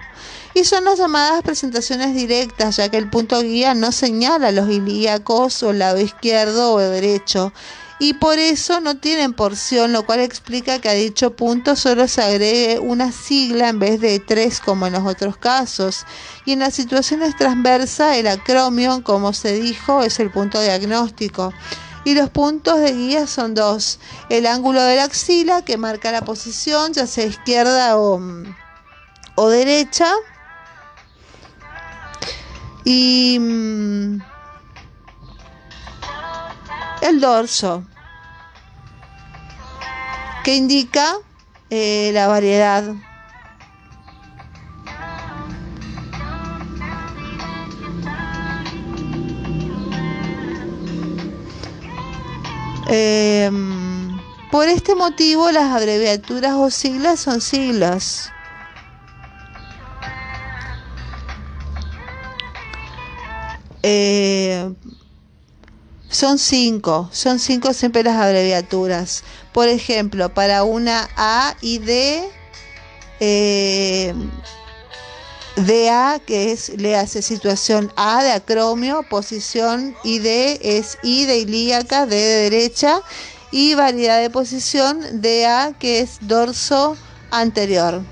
y son las llamadas presentaciones directas, ya que el punto guía no señala los ilíacos o el lado izquierdo o derecho, y por eso no tienen porción, lo cual explica que a dicho punto solo se agregue una sigla en vez de tres como en los otros casos. Y en las situaciones transversas, el acromio, como se dijo, es el punto diagnóstico. Y los puntos de guía son dos. El ángulo de la axila, que marca la posición, ya sea izquierda o, o derecha y mm, el dorso, que indica eh, la variedad. Em, por este motivo las abreviaturas o siglas son siglas. Eh, son cinco, son cinco siempre las abreviaturas. Por ejemplo, para una A y D, eh, DA, que es, le hace situación A de acromio, posición ID es I de ilíaca, D de derecha, y variedad de posición DA, que es dorso anterior.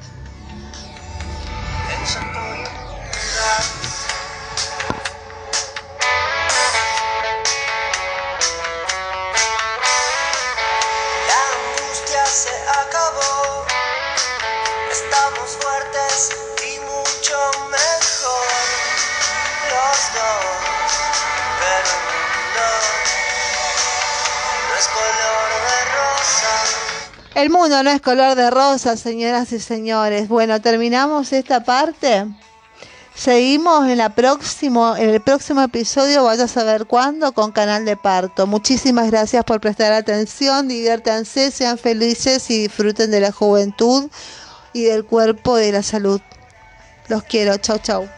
El mundo no es color de rosa, señoras y señores. Bueno, terminamos esta parte. Seguimos en, la próximo, en el próximo episodio, vaya a saber cuándo, con Canal de Parto. Muchísimas gracias por prestar atención, diviértanse, sean felices y disfruten de la juventud y del cuerpo y de la salud. Los quiero, chau chau.